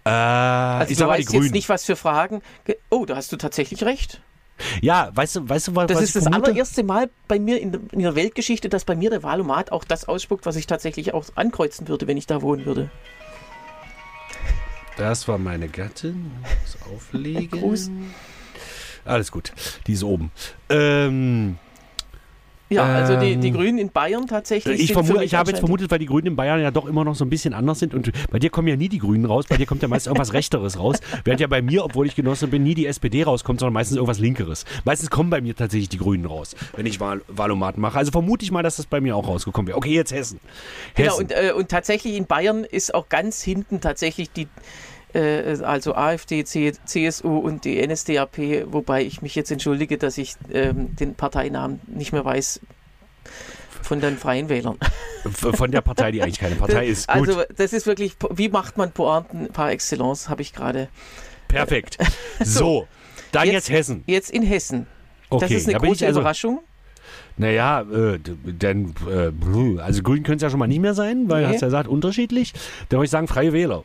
Äh, Also ich du sag mal die weißt jetzt nicht, was für Fragen. ge- Oh, da hast du tatsächlich recht. Ja, weißt du, weißt du, was Das ist ich das allererste Mal bei mir in, der- in der Weltgeschichte, dass bei mir der Wahlomat auch das ausspuckt, was ich tatsächlich auch ankreuzen würde, wenn ich da wohnen würde. Das war meine Gattin. Das (laughs) auflegen. Gruß. Alles gut. Die ist oben. Ähm, Ja, also die, die Ähm, Grünen in Bayern tatsächlich. ich vermute, ich habe jetzt vermutet, weil die Grünen in Bayern ja doch immer noch so ein bisschen anders sind und bei dir kommen ja nie die Grünen raus, bei dir kommt ja meist irgendwas (laughs) Rechteres raus, während ja bei mir, obwohl ich Genosse bin, nie die SPD rauskommt, sondern meistens irgendwas Linkeres. Meistens kommen bei mir tatsächlich die Grünen raus, wenn ich Wahl Wahlomaten mache. Also vermute ich mal, dass das bei mir auch rausgekommen wäre. Okay, jetzt Hessen. Genau, Hessen. und, äh, und tatsächlich in Bayern ist auch ganz hinten tatsächlich die, äh, also AfD, CSU und die NSDAP, wobei ich mich jetzt entschuldige, dass ich ähm, den Parteinamen nicht mehr weiß von den Freien Wählern. Von der Partei, die eigentlich keine Partei ist. (laughs) Gut, Also das ist wirklich, wie macht man Pointen par excellence, habe ich gerade. perfekt. (laughs) So, dann jetzt, Jetzt- Hessen. Jetzt in Hessen. Okay, das ist eine große also, Überraschung. Naja, äh, denn, äh, also grün könnte es ja schon mal nicht mehr sein, weil Nee. du hast ja gesagt, unterschiedlich. Dann würde ich sagen, freie Wähler.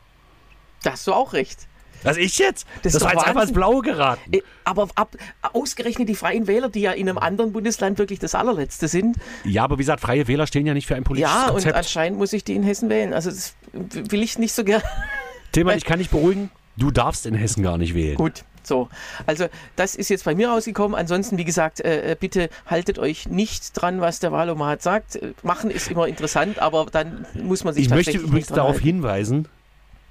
Da hast du auch recht. Was ich jetzt? Das Das, ist war jetzt einfach ins. Blaue geraten. Äh, Aber ab, ausgerechnet die Freien Wähler, die ja in einem anderen Bundesland wirklich das allerletzte sind, Ja, aber wie gesagt, freie Wähler stehen ja nicht für ein politisches Ja, und Konzept. anscheinend muss ich die in Hessen wählen. Also das will ich nicht so gern. Tilman, ich kann dich beruhigen, du darfst in Hessen gar nicht wählen. Gut, so. Also das ist jetzt bei mir rausgekommen. Ansonsten, wie gesagt, äh, äh, bitte haltet euch nicht dran, was der Wahlomat sagt. Äh, Machen ist immer interessant, aber dann muss man sich Ich möchte tatsächlich übrigens darauf halten. hinweisen,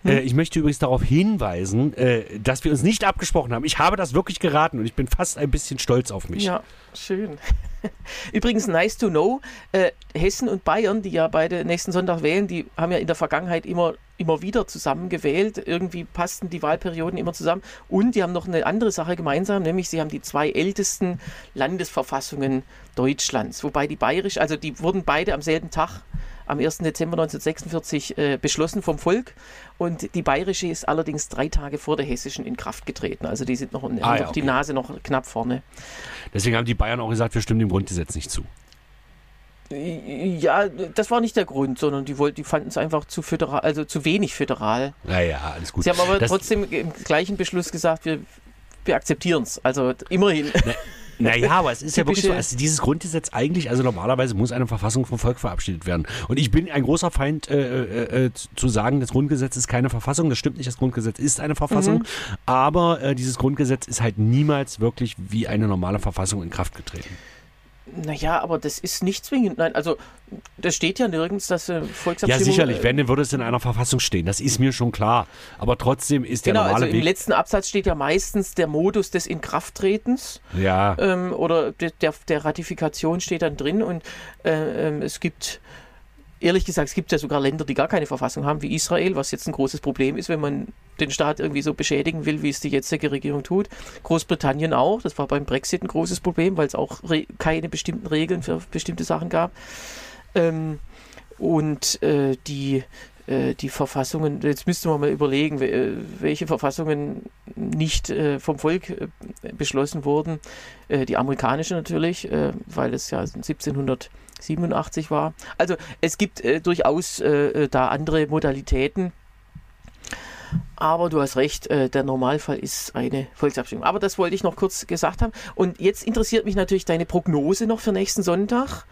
Hm? äh, ich möchte übrigens darauf hinweisen, äh, dass wir uns nicht abgesprochen haben. Ich habe das wirklich geraten und ich bin fast ein bisschen stolz auf mich. Ja, schön. (laughs) Übrigens, nice to know, äh, Hessen und Bayern, die ja beide nächsten Sonntag wählen, die haben ja in der Vergangenheit immer, immer wieder zusammen gewählt. Irgendwie passten die Wahlperioden immer zusammen. Und die haben noch eine andere Sache gemeinsam, nämlich sie haben die zwei ältesten Landesverfassungen Deutschlands. Wobei die bayerisch, also die wurden beide am selben Tag, am 1. Dezember 1946, äh, beschlossen vom Volk. Und die bayerische ist allerdings drei Tage vor der hessischen in Kraft getreten. Also die sind noch, Ah, ja, noch die okay. Nase noch knapp vorne. Deswegen haben die Bayern auch gesagt, wir stimmen dem Grundgesetz nicht zu. Ja, das war nicht der Grund, sondern die wollten, die fanden es einfach zu föderal, also zu wenig föderal. Naja, alles gut. Sie haben aber Das- trotzdem im gleichen Beschluss gesagt, wir, wir akzeptieren es. Also immerhin. Naja, aber es ist ja wirklich so, also dieses Grundgesetz eigentlich, also normalerweise muss eine Verfassung vom Volk verabschiedet werden. Und ich bin ein großer Feind äh, äh, äh, zu sagen, das Grundgesetz ist keine Verfassung. Das stimmt nicht, das Grundgesetz ist eine Verfassung. Mhm. Aber äh, dieses Grundgesetz ist halt niemals wirklich wie eine normale Verfassung in Kraft getreten. Naja, aber das ist nicht zwingend. Nein, also das steht ja nirgends, dass äh, Ja, Volksabstimmung... sicherlich, äh, wenn, dann würde es in einer Verfassung stehen. Das ist mir schon klar. Aber trotzdem ist der Genau, also normale im Weg. letzten Absatz steht ja meistens der Modus des Inkrafttretens. Ja, ähm, oder de, der, der Ratifikation steht dann drin und äh, ähm, es gibt, ehrlich gesagt, es gibt ja sogar Länder, die gar keine Verfassung haben, wie Israel, was jetzt ein großes Problem ist, wenn man den Staat irgendwie so beschädigen will, wie es die jetzige Regierung tut. Großbritannien auch, das war beim Brexit ein großes Problem, weil es auch keine bestimmten Regeln für bestimmte Sachen gab. Ähm, und äh, die äh, die Verfassungen, jetzt müsste man mal überlegen, äh, welche Verfassungen nicht äh, vom Volk beschlossen wurden. Die amerikanische natürlich, weil es ja 1787 war. Also es gibt äh, durchaus äh, äh, da andere Modalitäten. Aber du hast recht, äh, der Normalfall ist eine Volksabstimmung. Aber das wollte ich noch kurz gesagt haben. Und jetzt interessiert mich natürlich deine Prognose noch für nächsten Sonntag.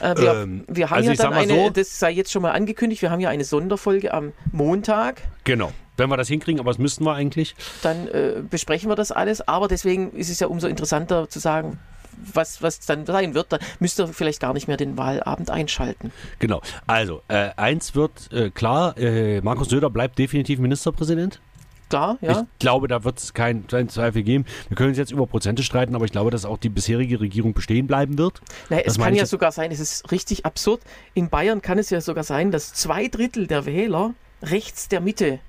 Äh, wir, Ähm, wir haben also ja dann eine, so- das sei jetzt schon mal angekündigt, wir haben ja eine Sonderfolge am Montag. Genau. Wenn wir das hinkriegen, aber das müssten wir eigentlich. Dann äh, besprechen wir das alles. Aber deswegen ist es ja umso interessanter zu sagen, was, was dann sein wird. Dann müsst ihr vielleicht gar nicht mehr den Wahlabend einschalten. Genau. Also, äh, eins wird äh, klar, äh, Markus Söder bleibt definitiv Ministerpräsident. Klar, ja. Ich glaube, da wird es keinen keinen Zweifel geben. Wir können uns jetzt über Prozente streiten, aber ich glaube, dass auch die bisherige Regierung bestehen bleiben wird. Naja, es kann ja sogar sein, es ist richtig absurd. In Bayern kann es ja sogar sein, dass zwei Drittel der Wähler rechts der Mitte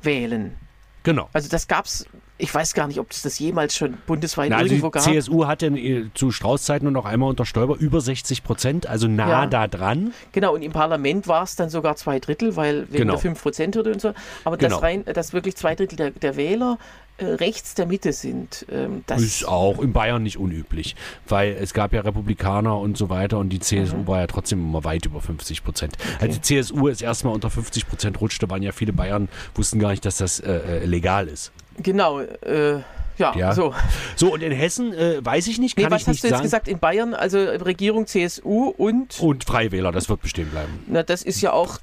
wählen. Genau. Also das gab's, ich weiß gar nicht, ob es das jemals schon bundesweit Na, also irgendwo die gab. CSU hatte äh, zu Strauß-Zeiten und auch einmal unter Stoiber über 60 Prozent, also nah Ja. da dran. Genau, und im Parlament war es dann sogar zwei Drittel, weil wegen Genau. der 5%-Hürde und so. Aber Genau. dass, rein, dass wirklich zwei Drittel der, der Wähler äh, rechts der Mitte sind, ähm, das ist auch in Bayern nicht unüblich, weil es gab ja Republikaner und so weiter und die CSU Mhm. war ja trotzdem immer weit über 50 Prozent. Als die CSU es erstmal unter 50 Prozent rutschte, waren ja viele Bayern, wussten gar nicht, dass das äh, äh, legal ist. Genau, äh, ja, Ja. so. So, und in Hessen äh, weiß ich nicht, Nee, kann was ich hast nicht du jetzt sagen. gesagt? In Bayern, also Regierung CSU und Und Freiwähler, das wird bestehen bleiben. Na, das ist ja auch,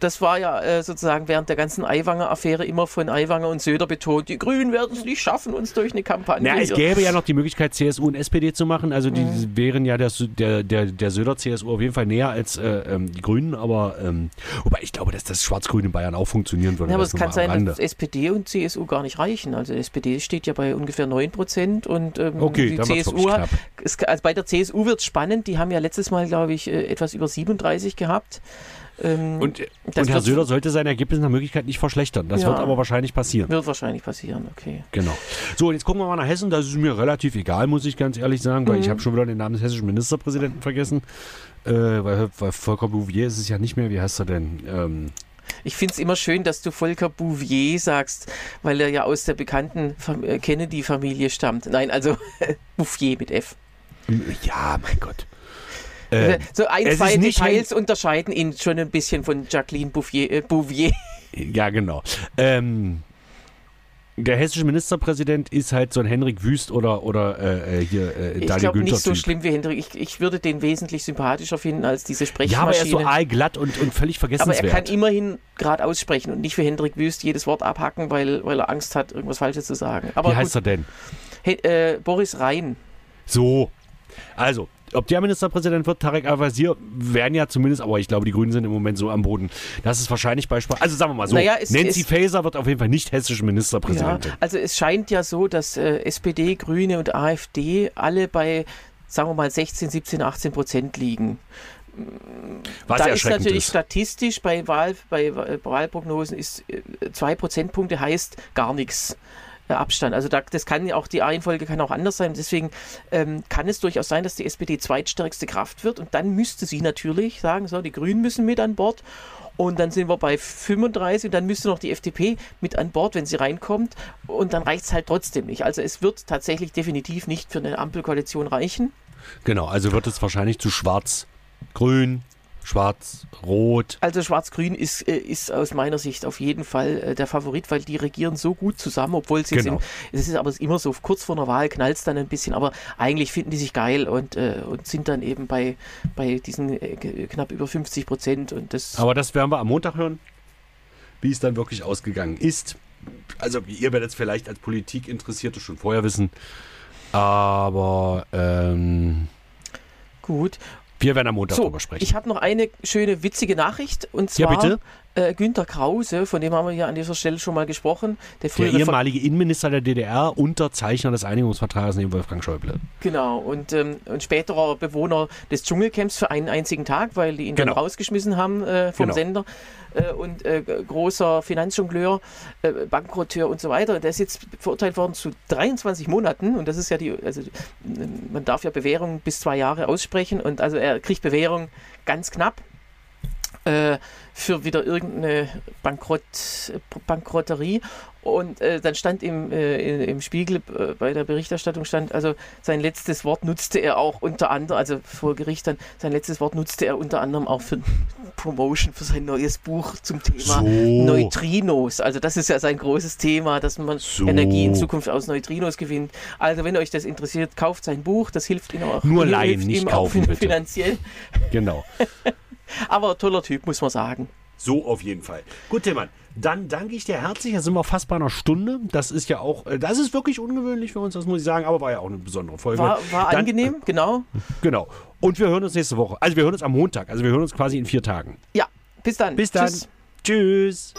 das war ja äh, sozusagen während der ganzen Aiwanger-Affäre immer von Aiwanger und Söder betont, die Grünen werden es nicht schaffen, uns durch eine Kampagne. Na, es gäbe ja noch die Möglichkeit, CSU und SPD zu machen. Also die Mhm. wären ja der, der, der, der Söder-CSU auf jeden Fall näher als äh, ähm, die Grünen. Aber ähm, wobei ich glaube, dass das Schwarz-Grün in Bayern auch funktionieren würde. ja, aber es kann sein, dass SPD und CSU gar nicht reichen. Also SPD steht ja bei ungefähr 9 Prozent und ähm, Okay, die CSU hat, es, also bei der CSU wird es spannend. Die haben ja letztes Mal, glaube ich, äh, etwas über 37 gehabt. Ähm, Und, das und Herr Söder sollte sein Ergebnis nach Möglichkeit nicht verschlechtern. Das Ja. wird aber wahrscheinlich passieren. wird wahrscheinlich passieren, okay. Genau. So, und jetzt gucken wir mal nach Hessen. Das ist mir relativ egal, muss ich ganz ehrlich sagen, weil ich habe schon wieder den Namen des hessischen Ministerpräsidenten vergessen. Äh, weil, weil Volker Bouvier ist es ja nicht mehr. Wie heißt er denn? Ähm, Ich finde es immer schön, dass du Volker Bouvier sagst, weil er ja aus der bekannten äh, Kennedy-Familie stammt. Nein, also (laughs) Bouffier mit F. ja, mein Gott. Äh, so ein, zwei Details unterscheiden ihn schon ein bisschen von Jacqueline Bouffier. Äh, Bouvier. (laughs) Ja, genau. Ähm, der hessische Ministerpräsident ist halt so ein Henrik Wüst oder, oder äh, äh, hier äh, Ich glaube nicht so schlimm wie Hendrik. Ich, ich würde den wesentlich sympathischer finden als diese Ja, aber er ist so Sprechmaschine. aalglatt und, und völlig aber er kann immerhin gerade aussprechen und nicht wie Hendrik Wüst jedes Wort abhacken, weil, weil er Angst hat, irgendwas Falsches zu sagen. Aber Wie heißt gut, er denn? He, äh, Boris Rhein. So. Also, ob der Ministerpräsident wird, Tarek Al-Wazir, werden ja zumindest, aber ich glaube, die Grünen sind im Moment so am Boden. Das ist wahrscheinlich bei Spar Also sagen wir mal so, Naja, es Nancy ist- Faeser wird auf jeden Fall nicht hessische Ja, Ministerpräsidentin. also es scheint ja so, dass äh, SPD, Grüne und AfD alle bei, sagen wir mal, 16, 17, 18 Prozent liegen. Was da ist natürlich ist. statistisch bei, Wahl, bei Wahlprognosen ist äh, zwei Prozentpunkte heißt gar nichts. Äh, Abstand. Also da, das kann auch die Reihenfolge kann auch anders sein. Deswegen ähm, kann es durchaus sein, dass die SPD zweitstärkste Kraft wird und dann müsste sie natürlich sagen, so die Grünen müssen mit an Bord und dann sind wir bei 35 und dann müsste noch die FDP mit an Bord, wenn sie reinkommt und dann reicht es halt trotzdem nicht. Also es wird tatsächlich definitiv nicht für eine Ampelkoalition reichen. Genau, also wird es wahrscheinlich zu schwarz, grün, schwarz, rot. Also Schwarz-Grün ist, äh, ist aus meiner Sicht auf jeden Fall äh, der Favorit, weil die regieren so gut zusammen, obwohl sie Genau. sind. Es ist aber immer so, kurz vor einer Wahl knallt es dann ein bisschen, aber eigentlich finden die sich geil und, äh, und sind dann eben bei, bei diesen knapp über 50 Prozent und das. Aber das werden wir am Montag hören, wie es dann wirklich ausgegangen ist. Also ihr werdet es vielleicht als Politikinteressierte schon vorher wissen. Aber ähm, gut. Wir werden am Montag So, drüber sprechen. ich habe noch eine schöne witzige Nachricht und Ja, zwar bitte. Äh, Günter Krause, von dem haben wir ja an dieser Stelle schon mal gesprochen. Der Der frühere Ver- ehemalige Innenminister der DDR, Unterzeichner des Einigungsvertrages neben Wolfgang Schäuble. Genau, und, ähm, und späterer Bewohner des Dschungelcamps für einen einzigen Tag, weil die ihn Genau. dann rausgeschmissen haben äh, vom Genau. Sender. Äh, und äh, großer Finanzjongleur, äh, Bankrotteur und so weiter. Der ist jetzt verurteilt worden zu 23 Monaten. Und das ist ja die, also äh, man darf ja Bewährung bis zwei Jahre aussprechen. Und also er kriegt Bewährung ganz knapp. äh, für wieder irgendeine Bankrott, Bankrotterie. Und äh, dann stand im, äh, im Spiegel äh, bei der Berichterstattung stand, also sein letztes Wort nutzte er auch unter anderem, also vor Gericht dann, sein letztes Wort nutzte er unter anderem auch für (laughs) Promotion für sein neues Buch zum Thema So. Neutrinos. Also das ist ja sein großes Thema, dass man So. Energie in Zukunft aus Neutrinos gewinnt. Also wenn euch das interessiert, kauft sein Buch, das hilft ihm auch. Nur hilft nicht kaufen, auch (laughs) bitte. finanziell. Genau. (laughs) Aber toller Typ, muss man sagen. So auf jeden Fall. Gut, Tillmann, dann danke ich dir herzlich. Da sind wir fast bei einer Stunde. Das ist ja auch, äh, das ist wirklich ungewöhnlich für uns, das muss ich sagen, aber war ja auch eine besondere Folge. War, war Dann- angenehm, genau. Genau. Und wir hören uns nächste Woche. Also wir hören uns am Montag. Also wir hören uns quasi in vier Tagen. Ja, bis dann. Bis dann. Tschüss. Tschüss.